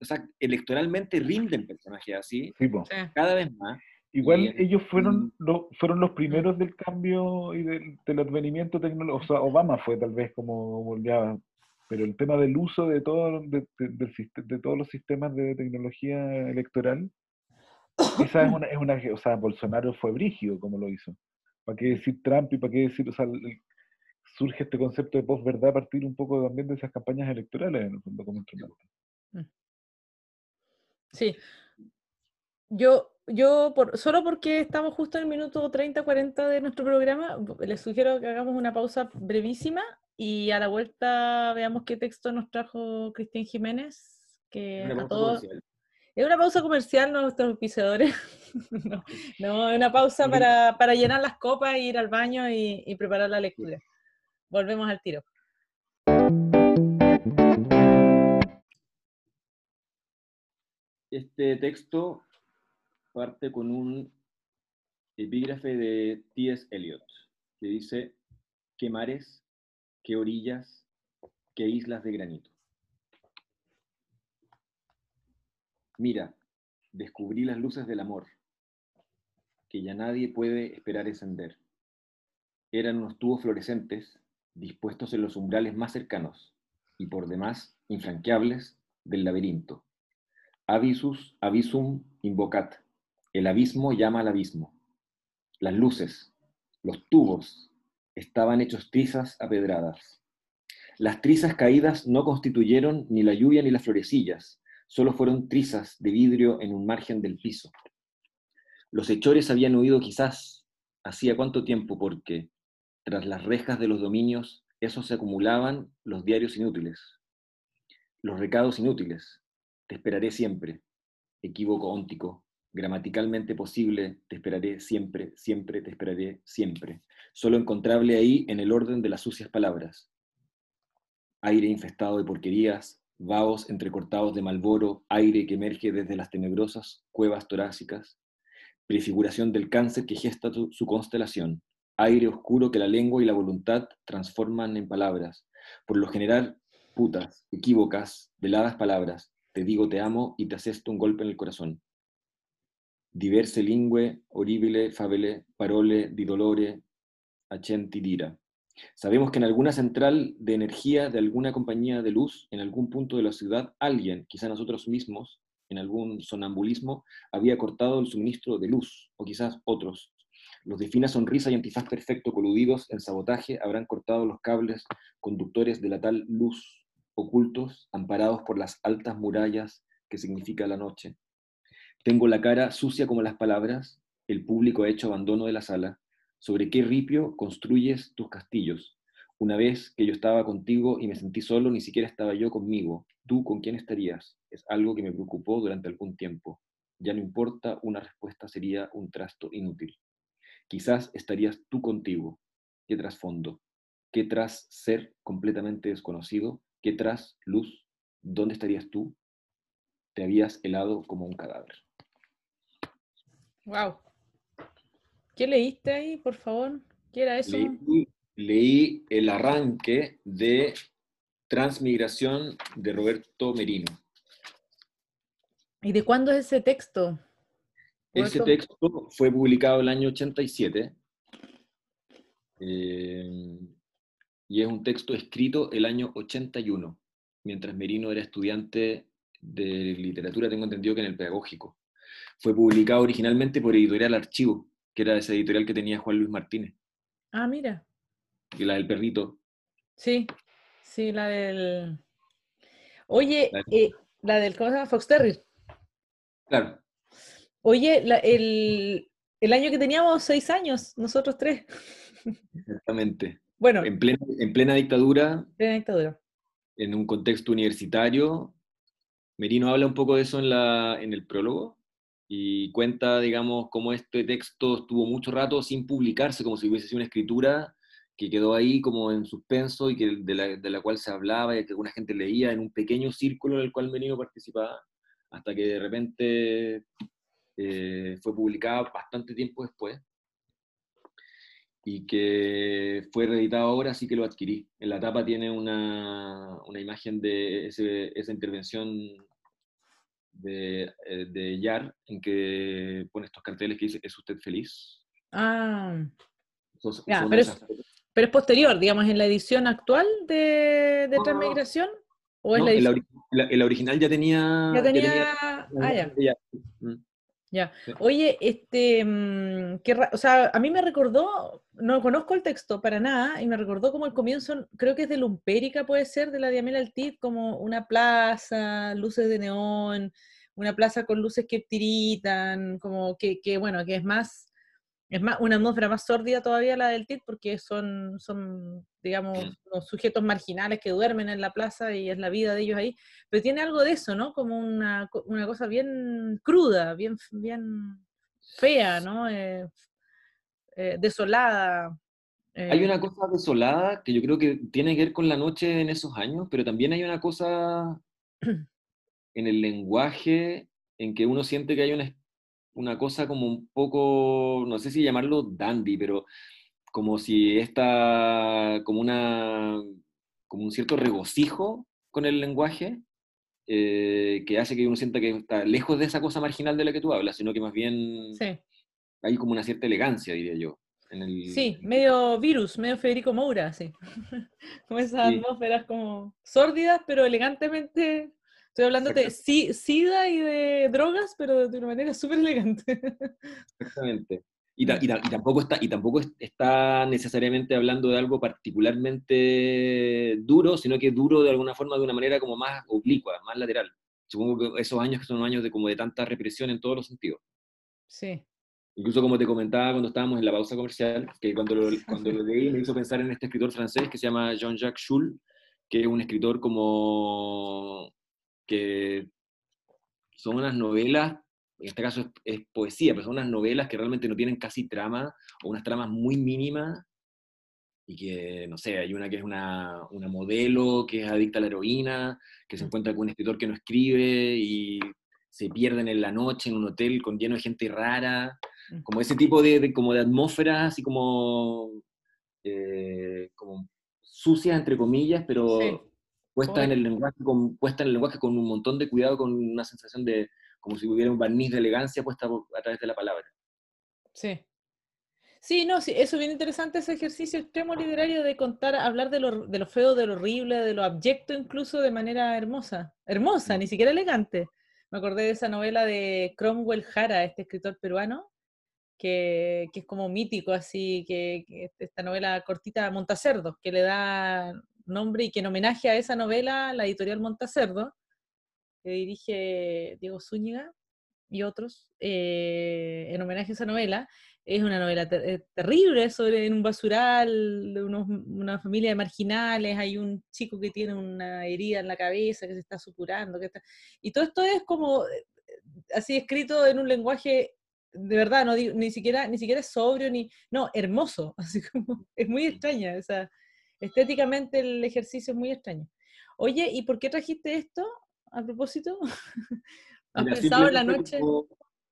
o sea, electoralmente rinden personajes así, Sí, po. Sí. cada vez más. Igual ellos fueron, mm. lo- fueron los primeros del cambio y del, del advenimiento tecnológico. O sea, Obama fue tal vez como ya, pero el tema del uso de, todo, de, de- de todos los sistemas de tecnología electoral, esa es una, es una, o sea, Bolsonaro fue brígido como lo hizo. ¿Para qué decir Trump y para qué decir, o sea, el- surge este concepto de posverdad a partir un poco también de esas campañas electorales en el fondo como instrumento. Sí. Yo, yo por, solo porque estamos justo en el minuto 30, 40 de nuestro programa, les sugiero que hagamos una pausa brevísima y a la vuelta veamos qué texto nos trajo Cristian Jiménez, que Una a pausa todos... comercial. Es una pausa comercial, no nuestros auspiciadores. no, no, es una pausa para, para llenar las copas, ir al baño y, y preparar la lectura. Volvemos al tiro. Este texto parte con un epígrafe de T.S. Eliot, que dice, qué qué orillas, qué islas de granito. Mira, descubrí las luces del amor, que ya nadie puede esperar encender. Eran unos tubos fluorescentes dispuestos en los umbrales más cercanos y por demás infranqueables del laberinto. Avisus, avisum invocat. El abismo llama al abismo. Las luces, los tubos, estaban hechos trizas apedradas. Las trizas caídas no constituyeron ni la lluvia ni las florecillas, solo fueron trizas de vidrio en un margen del piso. Los hechores habían huido quizás hacía cuánto tiempo porque, tras las rejas de los dominios, esos se acumulaban los diarios inútiles, los recados inútiles, te esperaré siempre. Equívoco óntico. Gramaticalmente posible, te esperaré siempre, siempre, te esperaré siempre. Solo encontrable ahí en el orden de las sucias palabras. Aire infestado de porquerías, vaos entrecortados de malboro, aire que emerge desde las tenebrosas cuevas torácicas, prefiguración del cáncer que gesta su constelación, aire oscuro que la lengua y la voluntad transforman en palabras, por lo general putas, equívocas, veladas palabras, te digo te amo y te asesto un golpe en el corazón. Diverse lingue, horribile, fabele, parole, di dolore, accenti dira. Sabemos que en alguna central de energía de alguna compañía de luz, en algún punto de la ciudad, alguien, quizá nosotros mismos, en algún sonambulismo, había cortado el suministro de luz, o quizás otros. Los de fina sonrisa y antifaz perfecto coludidos en sabotaje habrán cortado los cables conductores de la tal luz, ocultos, amparados por las altas murallas que significa la noche. Tengo la cara sucia como las palabras, el público ha hecho abandono de la sala. ¿Sobre qué ripio construyes tus castillos? Una vez que yo estaba contigo y me sentí solo, ni siquiera estaba yo conmigo. ¿Tú con quién estarías? Es algo que me preocupó durante algún tiempo. Ya no importa, una respuesta sería un trasto inútil. Quizás estarías tú contigo. ¿Qué trasfondo? ¿Qué tras ser completamente desconocido? ¿Qué tras luz? ¿Dónde estarías tú? Te habías helado como un cadáver. Wow. ¿Qué leíste ahí, por favor? ¿Qué era eso? Leí, leí el arranque de Transmigración de Roberto Merino. ¿Y de cuándo es ese texto? Ese texto fue publicado el año 87 eh, y es un texto escrito el año 81, mientras Merino era estudiante de literatura, tengo entendido que en el pedagógico. Fue publicado originalmente por Editorial Archivo, que era esa editorial que tenía Juan Luis Martínez, Ah, mira. y la del perrito. Sí, sí, la del... Oye, La- eh, la del, ¿cómo se llama? Fox Terrier. Claro, Oye, la- el, el año que teníamos seis años, nosotros tres. exactamente. Bueno, En plena, en plena dictadura, plena dictadura. en un contexto universitario. Merino habla un poco de eso en, la, en el prólogo y cuenta, digamos, cómo este texto estuvo mucho rato sin publicarse, como si hubiese sido una escritura que quedó ahí como en suspenso y que de la, de la cual se hablaba y que alguna gente leía en un pequeño círculo en el cual Merino participaba, hasta que de repente eh, fue publicada bastante tiempo después y que fue reeditado ahora, así que lo adquirí. En la tapa tiene una, una imagen de ese- esa intervención de, eh, de Yar, en que pone estos carteles que dice, ¿es usted feliz? Ah, Ya, pero es- pero posterior, digamos, en la edición actual de, de. Transmigración. ¿O No, la en la edición? la- la original ya tenía... Ya tenía. tenía Ah, ya. Mm. Ya. Oye, este, mm, ra- o sea, a mí me recordó, no conozco el texto para nada, y me recordó como el comienzo, creo que es de Lumpérica, puede ser, de la Diamela Altit, como una plaza, luces de neón, una plaza con luces que tiritan, como que, que, bueno, que es más, es más, una atmósfera más sórdida todavía la del TIT, porque son, son, digamos, Mm. los sujetos marginales que duermen en la plaza y es la vida de ellos ahí, pero tiene algo de eso, ¿no? Como una, una cosa bien cruda, bien, bien fea, ¿no? Eh, eh, desolada. Hay eh, una cosa desolada que yo creo que tiene que ver con la noche en esos años, pero también hay una cosa en el lenguaje en que uno siente que hay una, una cosa como un poco, no sé si llamarlo dandy, pero como si esta, como una, como un cierto regocijo con el lenguaje, eh, que hace que uno sienta que está lejos de esa cosa marginal de la que tú hablas, sino que más bien sí, hay como una cierta elegancia, diría yo. En el, sí, medio virus, medio Federico Moura, sí. como esas Sí. atmósferas como sórdidas, pero elegantemente. Estoy hablando de si- sida y de drogas, pero de una manera súper elegante. Exactamente. Y, ta- y ta- y tampoco, está, y tampoco es- está necesariamente hablando de algo particularmente duro, sino que duro de alguna forma de una manera como más oblicua, más lateral. Supongo que esos años que son años de como de tanta represión en todos los sentidos. Sí. Incluso como te comentaba cuando estábamos en la pausa comercial, que cuando lo, cuando lo leí me hizo pensar en este escritor francés que se llama Jean-Jacques Schul, que es un escritor como que son unas novelas, en este caso es, es poesía, pero son unas novelas que realmente no tienen casi trama, o unas tramas muy mínimas, y que, no sé, hay una que es una, una modelo que es adicta a la heroína, que se encuentra con un escritor que no escribe, y se pierden en la noche en un hotel con lleno de gente rara, Mm. como ese tipo de, de- como de atmósfera, así como, eh, como sucias, entre comillas, pero Sí. Puesta en, el lenguaje con, puesta en el lenguaje con un montón de cuidado, con una sensación de como si hubiera un barniz de elegancia puesta a través de la palabra. Sí. Sí, no, sí, eso es bien interesante, ese ejercicio extremo literario de contar, hablar de lo, de lo feo, de lo horrible, de lo abyecto incluso de manera hermosa. Hermosa, ni siquiera elegante. Me acordé de esa novela de Cromwell Jara, este escritor peruano, que, que es como mítico, así, que, que esta novela cortita Montacerdo, que le da nombre y que en homenaje a esa novela, la editorial Montacerdo, que dirige Diego Zúñiga y otros, eh, en homenaje a esa novela, es una novela ter- terrible sobre en un basural, unos- una familia de marginales, hay un chico que tiene una herida en la cabeza, que se está supurando, que está... y todo esto es como eh, así escrito en un lenguaje de verdad, no ni siquiera ni siquiera sobrio ni no, hermoso, así como es muy extraña, o sea, estéticamente el ejercicio es muy extraño. Oye, ¿y por qué trajiste esto a propósito? ¿Has Mira, pensado en la noche? como-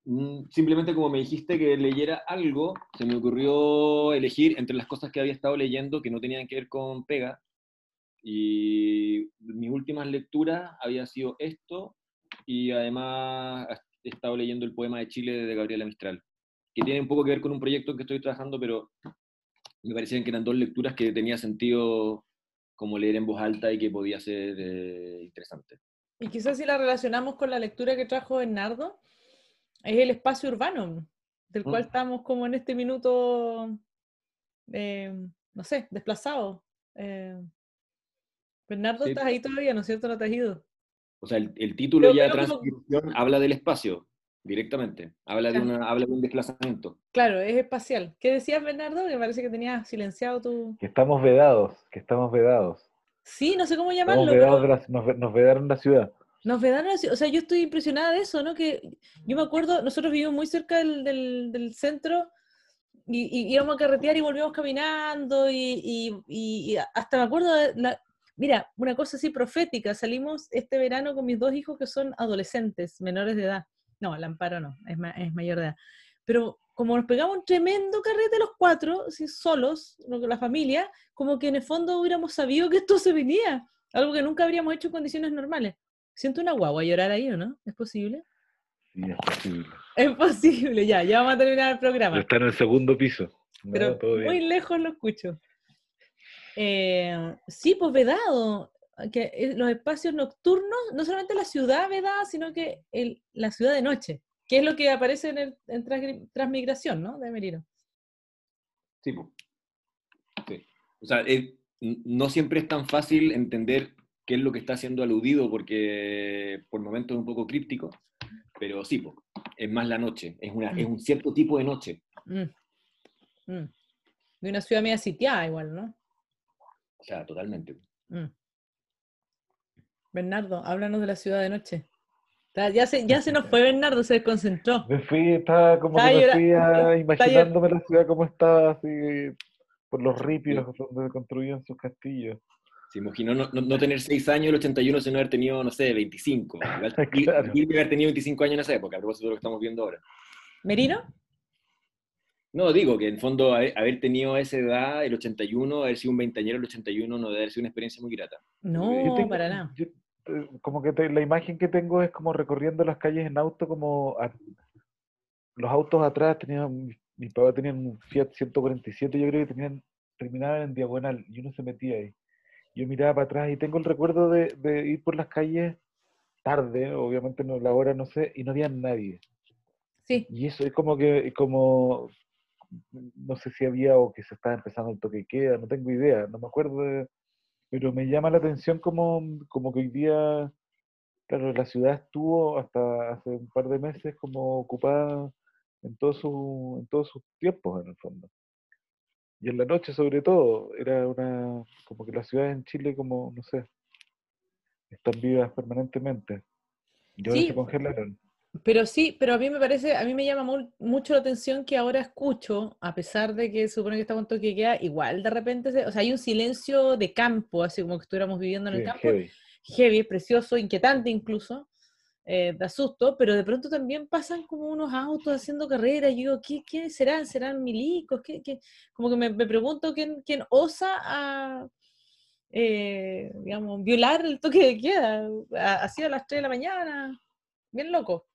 mm, simplemente como me dijiste que leyera algo, se me ocurrió elegir entre las cosas que había estado leyendo que no tenían que ver con pega. Y mis últimas lecturas había sido esto y además he estado leyendo el poema de Chile de Gabriela Mistral, que tiene un poco que ver con un proyecto en que estoy trabajando, pero me parecían que eran dos lecturas que tenía sentido como leer en voz alta y que podía ser eh, interesante. Y quizás si la relacionamos con la lectura que trajo Bernardo, es el espacio urbano, del cual Mm. estamos como en este minuto, eh, no sé, desplazados. Eh, Bernardo, Sí. estás ahí todavía, ¿no es cierto? No te has ido. O sea, el, el título Pero ya como- transcripción habla del espacio directamente, habla de, una, habla de un desplazamiento. Claro, es espacial. ¿Qué decías, Bernardo? Que parece que tenías silenciado tu... Que estamos vedados, que estamos vedados. Sí, no sé cómo llamarlo, vedados pero de la- nos, ve- nos vedaron la ciudad. nos vedaron así. O sea, yo estoy impresionada de eso, ¿no? Que yo me acuerdo, nosotros vivimos muy cerca del, del- del centro y, y íbamos a carretear y volvíamos caminando y, y- y- y hasta me acuerdo de la... Mira, una cosa así profética, salimos este verano con mis dos hijos que son adolescentes, menores de edad. No, el Amparo no, es, ma- es mayor de edad. Pero como nos pegamos un tremendo carrete los cuatro, así solos, la familia, como que en el fondo hubiéramos sabido que esto se venía, algo que nunca habríamos hecho en condiciones normales. Siento una guagua llorar ahí, ¿o no? ¿Es posible? Sí, es posible. Es posible, ya, ya vamos a terminar el Pero programa. está en el segundo piso. No, Pero muy lejos lo escucho. Eh, sí, pues vedado, que eh, los espacios nocturnos, no solamente la ciudad vedada, sino que el- la ciudad de noche, que es lo que aparece en, el, en Transmigración, ¿no? De Merino. Sí. Sí. O sea, es- no siempre es tan fácil entender qué es lo que está siendo aludido, porque por momentos es un poco críptico, pero sí, po, es más la noche, es, una, es un cierto tipo de noche. Mm. Mm. De una ciudad media sitiada igual, ¿no? O sea, totalmente. Mm. Bernardo, háblanos de la ciudad de noche. Ya se, ya se nos fue Bernardo, se desconcentró. Me fui, estaba como Está que me fui a- imaginándome la ciudad como estaba, así, por los ripios donde construían sus castillos. Se imaginó no, no- no tener 6 años el 81 sino haber tenido, no sé, 25. Igual, y- Claro. y haber tenido 25 años en esa época, a propósito de lo que estamos viendo ahora. ¿Merino? No, digo que en fondo haber, haber tenido esa edad, el 81, haber sido un veinteañero el 81, no debe haber sido una experiencia muy grata. No, tengo- para nada. yo, como que te- la imagen que tengo es como recorriendo las calles en auto, como a- los autos atrás tenían, mi, papá tenía un Fiat 147, yo creo que tenían, terminaban en diagonal y uno se metía ahí. Yo miraba para atrás y tengo el recuerdo de, de ir por las calles tarde, obviamente no la hora, no sé, y no había nadie. Sí, Y eso es como que, como, no sé si había o que se estaba empezando el toque de queda, no tengo idea, no me acuerdo, de- pero me llama la atención como, como que hoy día, claro, la ciudad estuvo hasta hace un par de meses como ocupada en, todo su, en todos sus tiempos, en el fondo. Y en la noche, sobre todo, era una, como que las ciudades en Chile, como, no sé, están vivas permanentemente. Y ahora Sí. se congelaron. Pero sí, pero a mí me parece, a mí me llama mu- mucho la atención que ahora escucho, a pesar de que supone que está con toque de queda, igual de repente, se- o sea, hay un silencio de campo, así como que estuviéramos viviendo en el Sí, campo, heavy. heavy, precioso, inquietante incluso, eh, da susto, pero de pronto también pasan como unos autos haciendo carreras, yo digo, ¿qué, qué serán? ¿Serán milicos? ¿Qué, qué? Como que me, me pregunto quién, quién osa a, eh, digamos, violar el toque de queda, así a las 3 de la mañana, bien loco.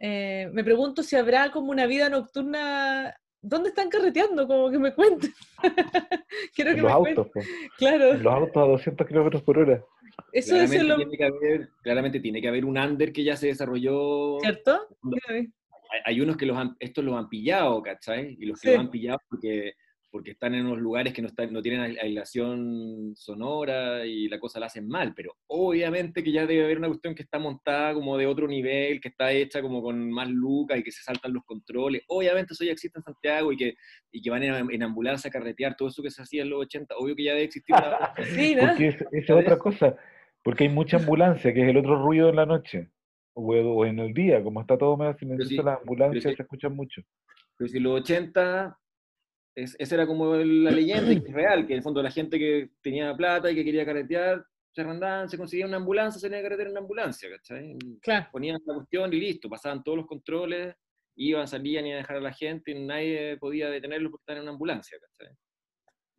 Eh, me pregunto si habrá como una vida nocturna, ¿dónde están carreteando? Como que me cuenten. Quiero que los me autos. Claro, los autos a 200 kilómetros por hora. eso es lo... tiene que haber, claramente tiene que haber un under que ya se desarrolló. ¿Cierto? Hay, hay unos que los han, estos los han pillado, ¿cachai? Y los que Sí. los han pillado porque porque están en unos lugares que no, están, no tienen aislación sonora y la cosa la hacen mal, pero obviamente que ya debe haber una cuestión que está montada como de otro nivel, que está hecha como con más lucas y que se saltan los controles. Obviamente eso ya existe en Santiago y que, y que van en, ambulancia a carretear, todo eso que se hacía en los 80, obvio que ya debe existir. sí, ¿no? Porque esa es otra cosa, porque hay mucha ambulancia, que es el otro ruido en la noche, o, en el día, como está todo medio silencioso, las ambulancias se escuchan mucho. Pero si los 80 esa era como la leyenda real, que en el fondo la gente que tenía plata y que quería carretear, se arrendaban, se conseguía una ambulancia, se tenía que carretear en una ambulancia, ¿cachai? Ponían la cuestión y listo, pasaban todos los controles, iban, salían y a dejar a la gente, y nadie podía detenerlos porque estaban en una ambulancia, ¿cachai?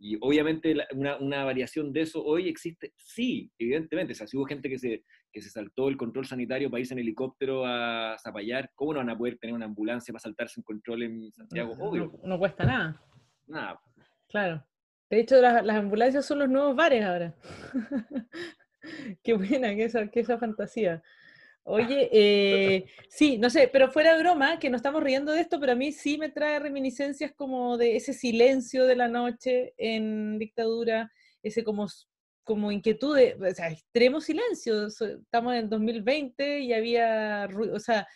Y obviamente una, una, variación de eso hoy existe, sí, evidentemente. O sea, si hubo gente que se, que se saltó el control sanitario para irse en helicóptero a Zapallar, ¿cómo no van a poder tener una ambulancia para saltarse un control en Santiago? Obvio. no cuesta nada nada. Claro. De hecho, las, ambulancias son los nuevos bares ahora. Qué buena que esa, fantasía. Oye, eh, sí, no sé, pero fuera de broma, que no estamos riendo de esto, pero a mí sí me trae reminiscencias como de ese silencio de la noche en dictadura, ese como, como inquietud, o sea, extremo silencio. Estamos en 2020 y había, o sea,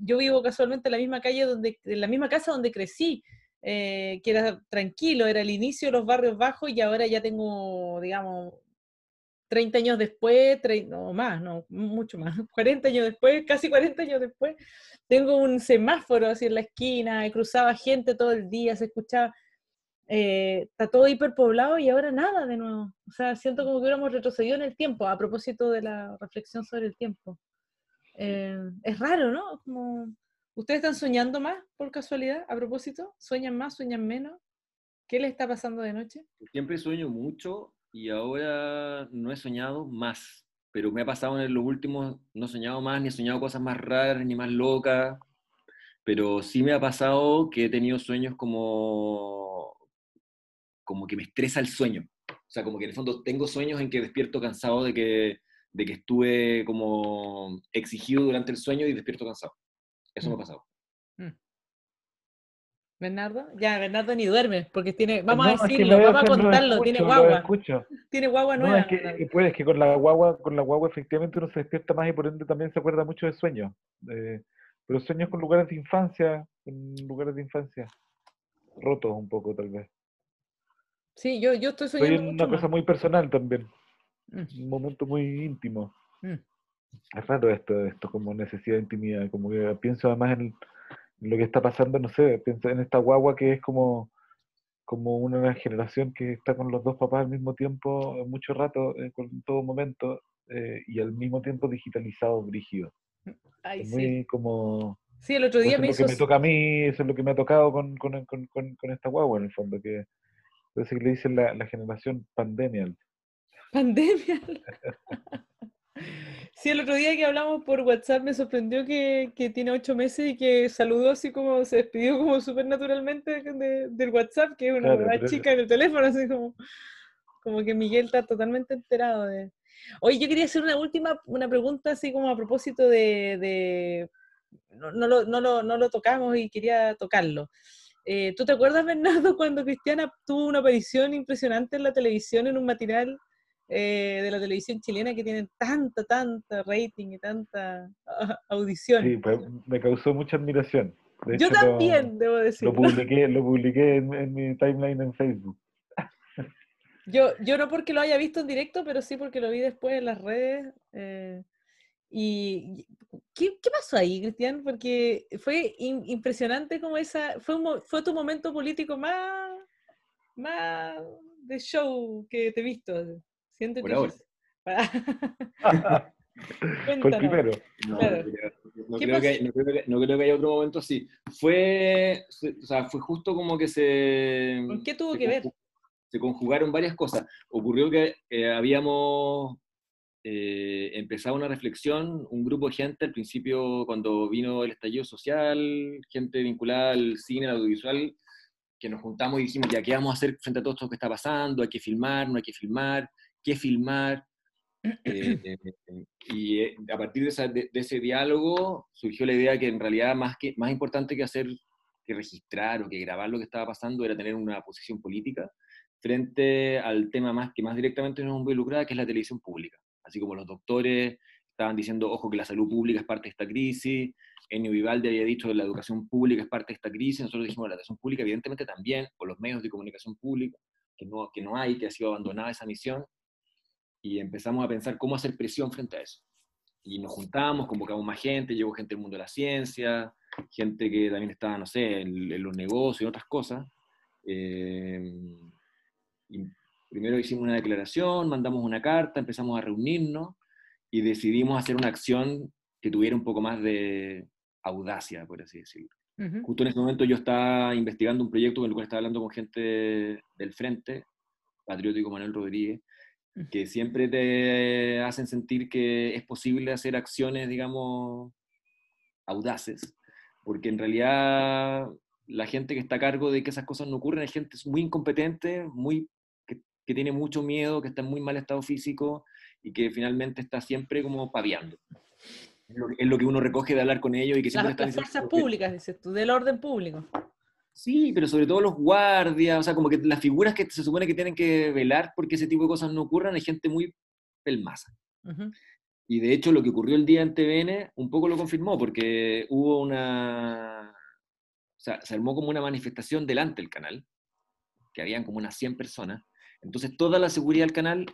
yo vivo casualmente en la misma calle donde, en la misma casa donde crecí, eh, que era tranquilo, era el inicio de los barrios bajos y ahora ya tengo, digamos, 30 años después, no más, no, mucho más, 40 años después, casi 40 años después, tengo un semáforo así en la esquina, cruzaba gente todo el día, se escuchaba, eh, está todo hiperpoblado y ahora nada de nuevo. O sea, siento como que hubiéramos retrocedido en el tiempo, a propósito de la reflexión sobre el tiempo. Eh, es raro, ¿no? Como ¿Ustedes están soñando más por casualidad? A propósito, ¿sueñan más, sueñan menos? ¿Qué les está pasando de noche? Siempre sueño mucho y ahora no he soñado más, pero me ha pasado en los últimos, no he soñado más, ni he soñado cosas más raras, ni más locas, pero sí me ha pasado que he tenido sueños como, como que me estresa el sueño. O sea, como que en el fondo tengo sueños en que despierto cansado de que, de que estuve como exigido durante el sueño y despierto cansado. Eso me ha mm. pasado. Mm. Bernardo, ya, Bernardo ni duerme, porque tiene, vamos a decirlo, vamos a contarlo, tiene guagua. Tiene guagua nueva. No, es que, puede, que con la guagua, con la guagua efectivamente uno se despierta más y por ende también se acuerda mucho de sueños. pero sueños con lugares de infancia, con lugares de infancia rotos un poco tal vez. Sí, yo, yo estoy soñando. Soy una cosa muy personal también. Mm. Un momento muy íntimo. Es raro esto, esto como necesidad de intimidad, como que pienso además en, lo que está pasando, no sé, pienso en esta guagua que es como, como una generación que está con los dos papás al mismo tiempo, mucho rato, en todo momento, eh, y al mismo tiempo digitalizado, brígido. Ay, muy como... Sí, el otro día me hizo... Lo que me toca a mí, eso es lo que me ha tocado con, con, con, con esta guagua en el fondo, que parece que le dicen la, la generación pandemial. Pandemial. Sí, el otro día que hablamos por WhatsApp me sorprendió que, que tiene ocho meses y que saludó así como, se despidió como súper naturalmente del WhatsApp, que es una chica en el teléfono, así como, como que Miguel está totalmente enterado de... Oye, yo quería hacer una última, una pregunta así como a propósito de... de... No, no, lo, no, lo, no, lo, tocamos y quería tocarlo. Eh, ¿Tú te acuerdas, Bernardo, cuando Cristiana tuvo una aparición impresionante en la televisión en un matinal eh, de la televisión chilena que tienen tanta, tanta rating y tanta audición. Sí, pues, me causó mucha admiración. Yo también, debo decir. Lo publiqué, lo publiqué en, mi timeline en Facebook. Yo, yo no porque lo haya visto en directo, pero sí porque lo vi después en las redes. Eh, y ¿qué, ¿qué, pasó ahí, Cristian? Porque fue impresionante como esa, fue, fue tu momento político más, más de show que te he visto. Siento Por ahora. Fue el primero. No, creo que, no, creo que, haya otro momento así. Fue, o sea, fue justo como que se... ¿Con qué tuvo que ver? Se conjugaron varias cosas. Ocurrió que eh, habíamos eh, empezado una reflexión, un grupo de gente al principio cuando vino el estallido social, gente vinculada al cine, al audiovisual, que nos juntamos y dijimos, ya, ¿qué vamos a hacer frente a todo esto que está pasando? Hay que filmar, no hay que filmar qué filmar. Eh, y eh, a partir de, ese diálogo surgió la idea que en realidad más, que, más importante que hacer que registrar o que grabar lo que estaba pasando era tener una posición política frente al tema más que más directamente nos involucraba, que es la televisión pública. Así como los doctores estaban diciendo, ojo, que la salud pública es parte de esta crisis, Enio Vivaldi había dicho que la educación pública es parte de esta crisis, nosotros dijimos, la educación pública evidentemente también, o los medios de comunicación pública, que no, que no hay, que ha sido abandonada esa misión, y empezamos a pensar cómo hacer presión frente a eso. Y nos juntamos, convocamos más gente, llegó gente del mundo de la ciencia, gente que también estaba, no sé, en, los negocios y otras cosas. Eh, y primero hicimos una declaración, mandamos una carta, empezamos a reunirnos y decidimos hacer una acción que tuviera un poco más de audacia, por así decirlo. Justo en ese momento yo estaba investigando un proyecto con el cual estaba hablando con gente del Frente, Patriótico Manuel Rodríguez, que siempre te hacen sentir que es posible hacer acciones, digamos, audaces, porque en realidad la gente que está a cargo de que esas cosas no ocurran es gente muy incompetente, muy, que, que tiene mucho miedo, que está en muy mal estado físico y que finalmente está siempre como paviando. Es lo, que uno recoge de hablar con ellos y que siempre las, están... Las fuerzas públicas, dices tú, del orden público. Sí, pero sobre todo los guardias, o sea, como que las figuras que se supone que tienen que velar porque ese tipo de cosas no ocurran, hay gente muy pelmaza. Y de hecho lo que ocurrió el día en TVN un poco lo confirmó, porque hubo una... O sea, se armó como una manifestación delante del canal, que habían como unas 100 personas. Entonces toda la seguridad del canal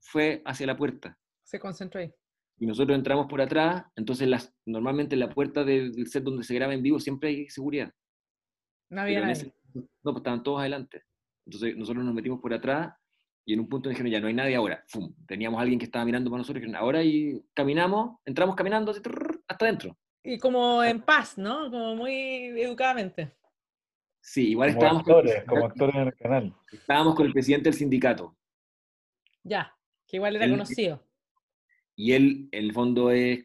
fue hacia la puerta. Se concentró ahí y nosotros entramos por atrás, entonces las, normalmente en la puerta del set donde se graba en vivo siempre hay seguridad. No había nadie. no, pues estaban todos adelante. Entonces nosotros nos metimos por atrás y en un punto dijeron, ya no hay nadie ahora. ¡Fum! Teníamos a alguien que estaba mirando para nosotros y dijeron, ahora y caminamos, entramos caminando hasta adentro. Y como en paz, ¿no? Como muy educadamente. Sí, igual como estábamos... Actores, como actores en el canal. Estábamos con el presidente del sindicato. Ya, que igual era conocido y él, en el fondo, es,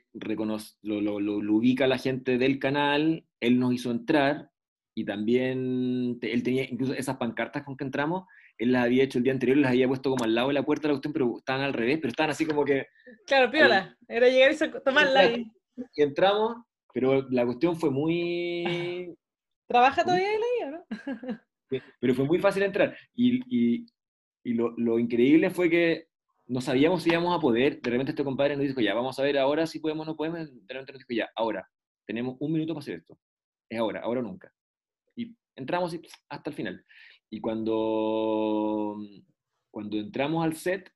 lo, lo, lo, ubica la gente del canal, él nos hizo entrar, y también él tenía incluso esas pancartas con que entramos, él las había hecho el día anterior, las había puesto como al lado de la puerta de la cuestión, pero estaban al revés, pero estaban así como que... Claro, piola, era llegar y tomarla y... y entramos, pero la cuestión fue muy... ¿Trabaja todavía él ahí o no? pero fue muy fácil entrar, y, y, y lo, lo increíble fue que no sabíamos si íbamos a poder, de repente este compadre nos dijo, ya, vamos a ver ahora si podemos o no podemos, de repente nos dijo, ya, ahora, tenemos un minuto para hacer esto, es ahora, ahora o nunca. Entramos y, hasta el final. Y cuando, cuando entramos al set,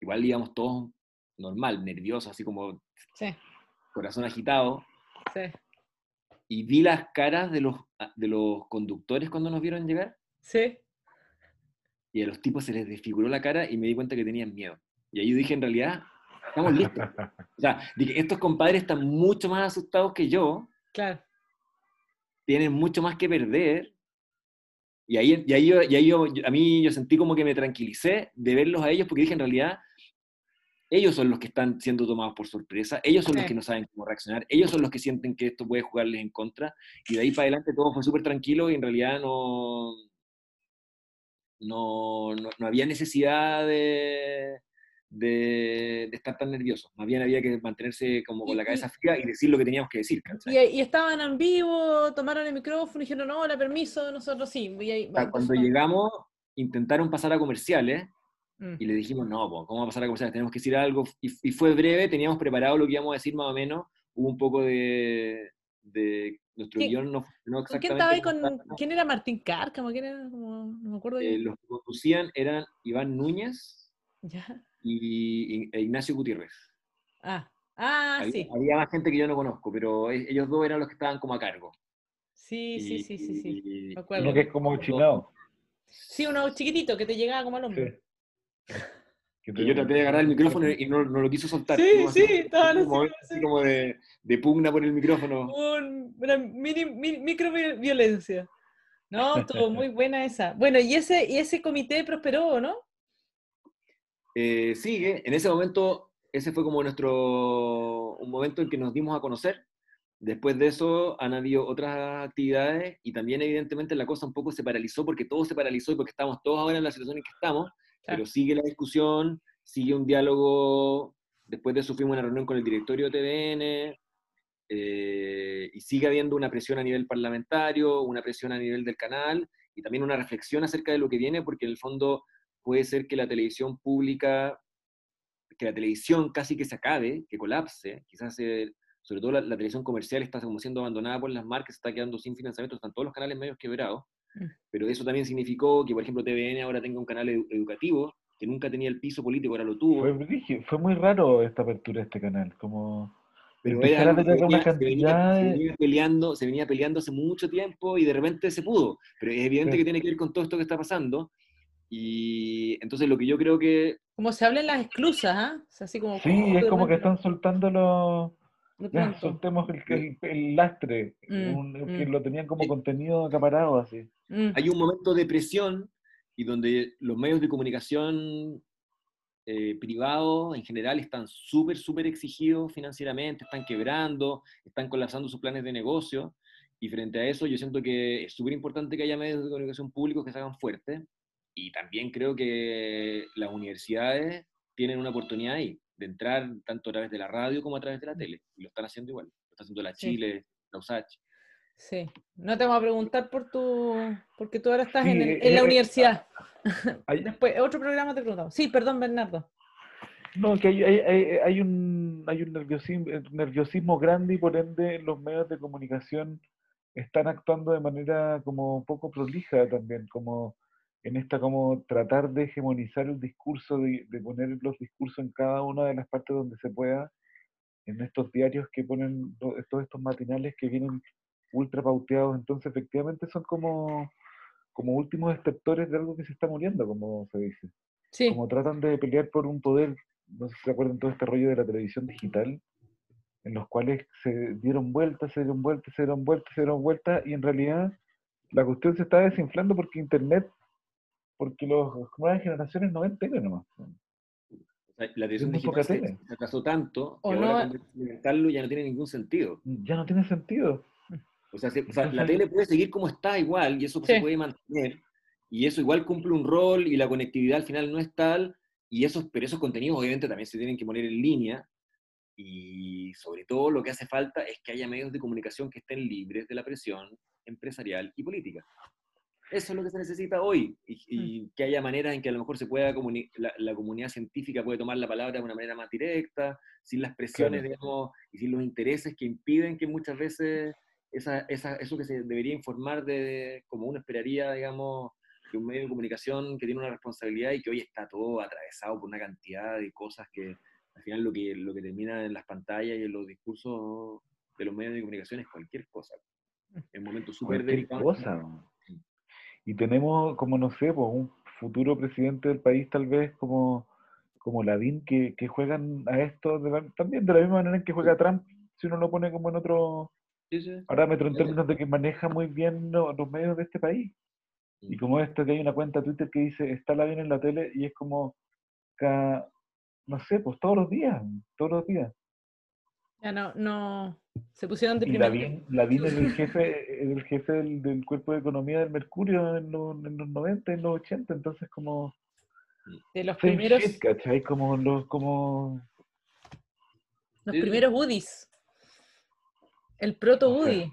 igual íbamos todos normal, nerviosos, así como corazón agitado. Sí. Y vi las caras de los, de los conductores cuando nos vieron llegar. Sí y a los tipos se les desfiguró la cara y me di cuenta que tenían miedo. Y ahí dije, en realidad, estamos listos. O sea, dije, estos compadres están mucho más asustados que yo. Claro. Tienen mucho más que perder. Y ahí, y ahí, yo, y ahí yo, a mí yo sentí como que me tranquilicé de verlos a ellos porque dije, en realidad, ellos son los que están siendo tomados por sorpresa, ellos son los que no saben cómo reaccionar, ellos son los que sienten que esto puede jugarles en contra. Y de ahí para adelante todo fue súper tranquilo y en realidad no, no, no, había necesidad de, de, estar tan nerviosos. Más bien había que mantenerse como con la cabeza fría y decir lo que teníamos que decir. Y, estaban en vivo, tomaron el micrófono y dijeron, no, la permiso, nosotros sí. cuando llegamos, intentaron pasar a comerciales mm. y le dijimos, no, ¿cómo va a pasar a comerciales? Tenemos que decir algo. Y, y, fue breve, teníamos preparado lo que íbamos a decir más o menos. Hubo un poco de, de nuestro guion no exactamente. ¿Quién estaba ahí con, ¿Quién era Martín Cárcamo? ¿Quién era? no me acuerdo. Eh, los que conducían eran Iván Núñez Y, e Ignacio Gutiérrez. Ah, ah sí. Había más gente que yo no conozco, pero e, ellos dos eran los que estaban como a cargo. Sí, sí, sí, sí, sí. Uno que es como chingado. Sí, uno chiquitito que te llegaba como al hombro. Que yo traté de agarrar el micrófono y no, no lo quiso soltar. Sí, sí, estaban así, como, así como de, de, pugna por el micrófono. una mini, microviolencia. No, estuvo muy buena esa. Bueno, ¿y ese, y ese comité prosperó, no? Eh, sigue. En ese momento, ese fue como nuestro, un momento en que nos dimos a conocer. Después de eso han habido otras actividades y también evidentemente la cosa un poco se paralizó porque todo se paralizó y porque estamos todos ahora en la situación en que estamos pero sigue la discusión, sigue un diálogo. Después de eso fuimos a una reunión con el directorio de TVN. eh, y sigue habiendo una presión a nivel parlamentario, una presión a nivel del canal y también una reflexión acerca de lo que viene, porque en el fondo puede ser que la televisión pública, que la televisión casi que se acabe, que colapse, quizás sobre todo la, televisión comercial está como siendo abandonada por las marcas, está quedando sin financiamiento, están todos los canales medios quebrados, mm. pero eso también significó que, por ejemplo, TVN ahora tenga un canal educativo que nunca tenía el piso político, ahora lo tuvo. Fue, fue muy raro esta apertura de este canal, como... Pero era una cantidad se, venía, peleando, se venía peleando hace mucho tiempo y de repente se pudo. Pero es evidente que tiene que ver con todo esto que está pasando. Y entonces lo que yo creo que... Como se hablan las exclusas, ¿ah? así como, sí, es como que están soltando los... Ya, soltemos el, el, lastre, mm, que mm. lo tenían como contenido acaparado así. Mm. Hay un momento de presión y donde los medios de comunicación eh, privados en general están súper, súper exigidos financieramente, están quebrando, están colapsando sus planes de negocio, y frente a eso yo siento que es súper importante que haya medios de comunicación públicos que se hagan fuertes, y también creo que las universidades tienen una oportunidad ahí, de entrar tanto a través de la radio como a través de la tele, y lo están haciendo igual, lo está haciendo la Chile, la USACH. Sí, no te voy a preguntar por tu, porque tú ahora estás en, en, la eh, universidad. Después, otro programa te preguntamos. Sí, perdón, Bernardo. No, que hay, hay, hay, un, hay un nerviosismo, nerviosismo grande y por ende los medios de comunicación están actuando de manera como poco prolija también, como en esta como tratar de hegemonizar el discurso, de, de, poner los discursos en cada una de las partes donde se pueda, en estos diarios que ponen todos estos matinales que vienen ultra pauteados, entonces efectivamente son como, como últimos exceptores de algo que se está muriendo, como se dice. Como tratan de pelear por un poder, no sé si se acuerdan todo este rollo de la televisión digital, en los cuales se dieron vueltas, se dieron vueltas, se dieron vueltas, se dieron vueltas, y en realidad la cuestión se está desinflando porque Internet, porque las nuevas generaciones no ven tele nomás. la televisión digital se, se, atrasó tanto que ahora no, ya no tiene ningún sentido. Ya no tiene sentido. O sea, la tele puede seguir como está igual y eso se puede mantener. Y eso igual cumple un rol y la conectividad al final no es tal. Y esos, pero esos contenidos obviamente también se tienen que poner en línea. Y sobre todo lo que hace falta es que haya medios de comunicación que estén libres de la presión empresarial y política. Eso es lo que se necesita hoy. Y, mm. que haya maneras en que a lo mejor se pueda la, la, comunidad científica puede tomar la palabra de una manera más directa, sin las presiones, digamos, y sin los intereses que impiden que muchas veces esa, esa, eso que se debería informar de, como uno esperaría, digamos, de un medio de comunicación que tiene una responsabilidad y que hoy está todo atravesado por una cantidad de cosas que al final lo que, lo que termina en las pantallas y en los discursos de los medios de comunicación es cualquier cosa. Es un momento súper delicado. Cosa. Y tenemos, como no sé, pues, un futuro presidente del país tal vez como, como Ladín que, que juegan a esto también de la misma manera en que juega Trump, si uno lo pone como en otro me en términos de que maneja muy bien los, medios de este país. Y como esto que hay una cuenta Twitter que dice, está la bien en la tele, y es como, no sé, pues todos los días, todos los días. Ya no, no, se pusieron de la Lavín es el jefe, el jefe del, cuerpo de economía del Mercurio en, los, en los 90, en los 80, entonces como... De los primeros... Como los, como... Los primeros Woodies. El proto Woody.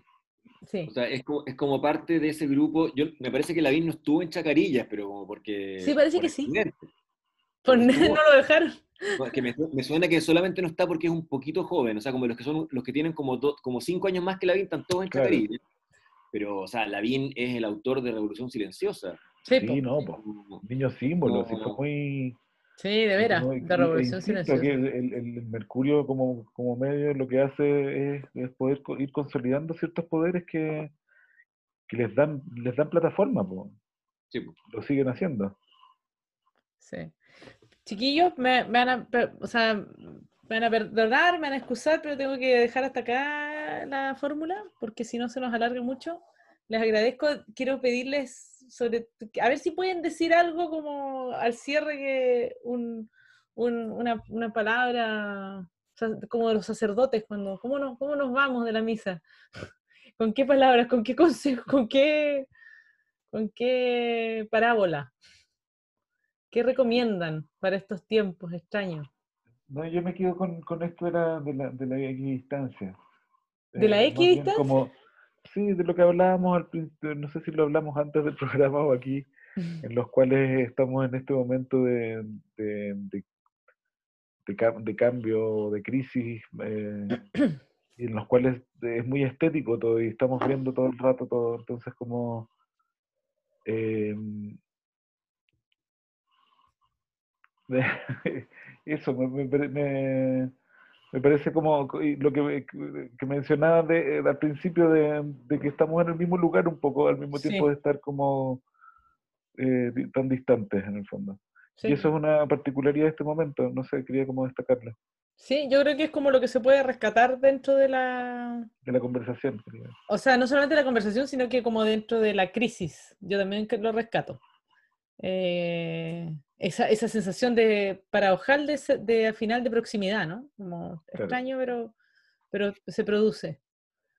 Sí. O sea, es como, es como, parte de ese grupo. Yo, me parece que Lavín no estuvo en Chacarillas, pero como porque. Sí, parece que sí. Por no lo dejaron. Que me, me, suena que solamente no está porque es un poquito joven, o sea, como los que son los que tienen como, como cinco años más que Lavín están todos en Chacarillas. Pero, o sea, Lavín es el autor de Revolución Silenciosa. Sí, no, pues, niño símbolo, así fue muy Sí, de veras, de revolución silenciosa. el, el, Mercurio como, como, medio lo que hace es, poder ir consolidando ciertos poderes que, que les dan les dan plataforma, Sí, lo siguen haciendo. Sí. Chiquillos, me, van a, o sea, van a perdonar, me van a excusar, pero tengo que dejar hasta acá la fórmula, porque si no se nos alarga mucho. Les agradezco, quiero pedirles sobre, a ver si pueden decir algo como al cierre que una, palabra como de los sacerdotes, cuando, ¿cómo nos, ¿cómo nos vamos de la misa? ¿Con qué palabras, con qué consejo, con qué, con qué parábola? ¿Qué recomiendan para estos tiempos extraños? No, yo me quedo con, esto de la, de la, de la equidistancia. ¿De la Eh, X más bien distancia? como, sí, de lo que hablábamos al principio, no sé si lo hablamos antes del programa o aquí, en los cuales estamos en este momento de, de, de- de cam- de cambio, de crisis, eh, y en los cuales es muy estético todo y estamos viendo todo el rato todo, entonces como eh, eso me, me me- parece como lo que, que que mencionaba de, eh, al principio de, de que estamos en el mismo lugar un poco, al mismo tiempo Sí. de estar como eh, tan distantes en el fondo. Sí. Y eso es una particularidad de este momento, no sé, quería como destacarlo, Sí, yo creo que es como lo que se puede rescatar dentro de la, de la conversación. decir. o sea, no solamente la conversación, sino que como dentro de la crisis. Yo también lo rescato. Eh, esa, esa sensación de paradojal de, de al final de proximidad, ¿no? Como Claro. extraño, pero, pero se produce.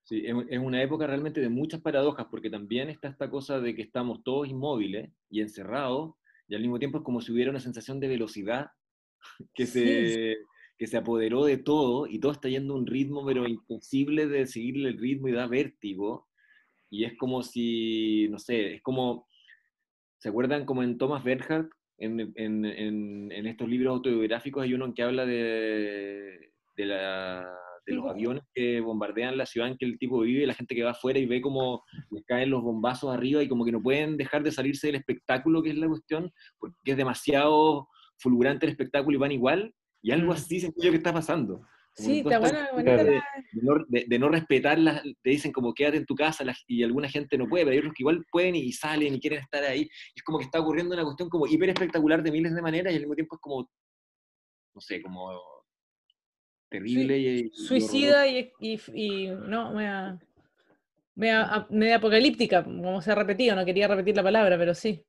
Sí, es, una época realmente de muchas paradojas, porque también está esta cosa de que estamos todos inmóviles y encerrados, y al mismo tiempo es como si hubiera una sensación de velocidad que, Sí. se, que se apoderó de todo, y todo está yendo a un ritmo, pero imposible de seguirle el ritmo y da vértigo. Y es como si, no sé, es como, ¿se acuerdan como en Thomas Bernhardt, en, en- en- en estos libros autobiográficos hay uno en que habla de, de, la- de los aviones que bombardean la ciudad en que el tipo vive, y la gente que va afuera y ve cómo les caen los bombazos arriba y como que no pueden dejar de salirse del espectáculo, que es la cuestión, porque es demasiado fulgurante el espectáculo y van igual, y algo Mm. así yo que está pasando. Sí, está buena, bonita de- la- de no, de- de no respetar las, te dicen como quédate en tu casa y alguna gente no puede, pero hay otros que igual pueden y salen y quieren estar ahí. Y es como que está ocurriendo una cuestión como hiper espectacular de miles de maneras y al mismo tiempo es como, no sé, como terrible y, y suicida y, y- y- no, media, media- media apocalíptica, como se ha repetido, no quería repetir la palabra, pero sí.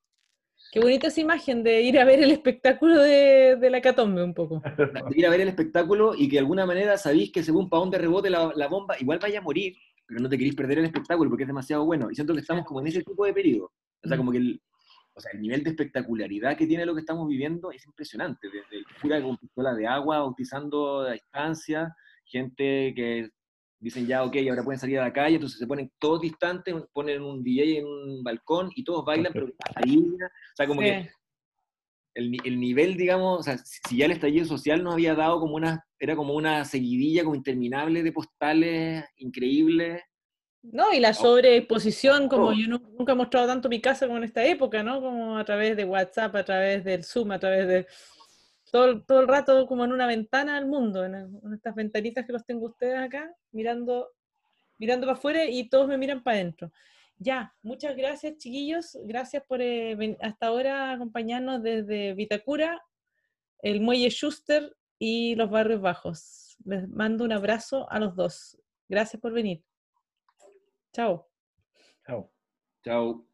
Qué bonita esa imagen de ir a ver el espectáculo de, de la hecatombe un poco. De ir a ver el espectáculo y que de alguna manera sabéis que según para dónde rebote la, la bomba, igual vaya a morir, pero no te queréis perder el espectáculo porque es demasiado bueno. Y siento que estamos como en ese tipo de periodo. O sea, Mm. como que el, o sea, el nivel de espectacularidad que tiene lo que estamos viviendo es impresionante. Desde el cura con pistola de agua, bautizando a distancia, gente que dicen ya, ok, ahora pueden salir a la calle, entonces se ponen todos distantes, ponen un DJ en un balcón y todos bailan, pero ahí, o sea, como Sí. que el, el nivel, digamos, o sea, si ya el estallido social nos había dado como una, era como una seguidilla como interminable de postales increíbles. No, y la sobreexposición, como Oh. yo nu- nunca he mostrado tanto mi casa como en esta época, ¿no? Como a través de WhatsApp, a través del Zoom, a través de todo, todo el rato como en una ventana al mundo, en, estas ventanitas que los tengo ustedes acá, mirando, mirando para afuera y todos me miran para adentro. Ya, muchas gracias chiquillos, gracias por eh, hasta ahora acompañarnos desde Vitacura, el Muelle Schuster y los Barrios Bajos. Les mando un abrazo a los dos. Gracias por venir. Chao. Chao. Chao.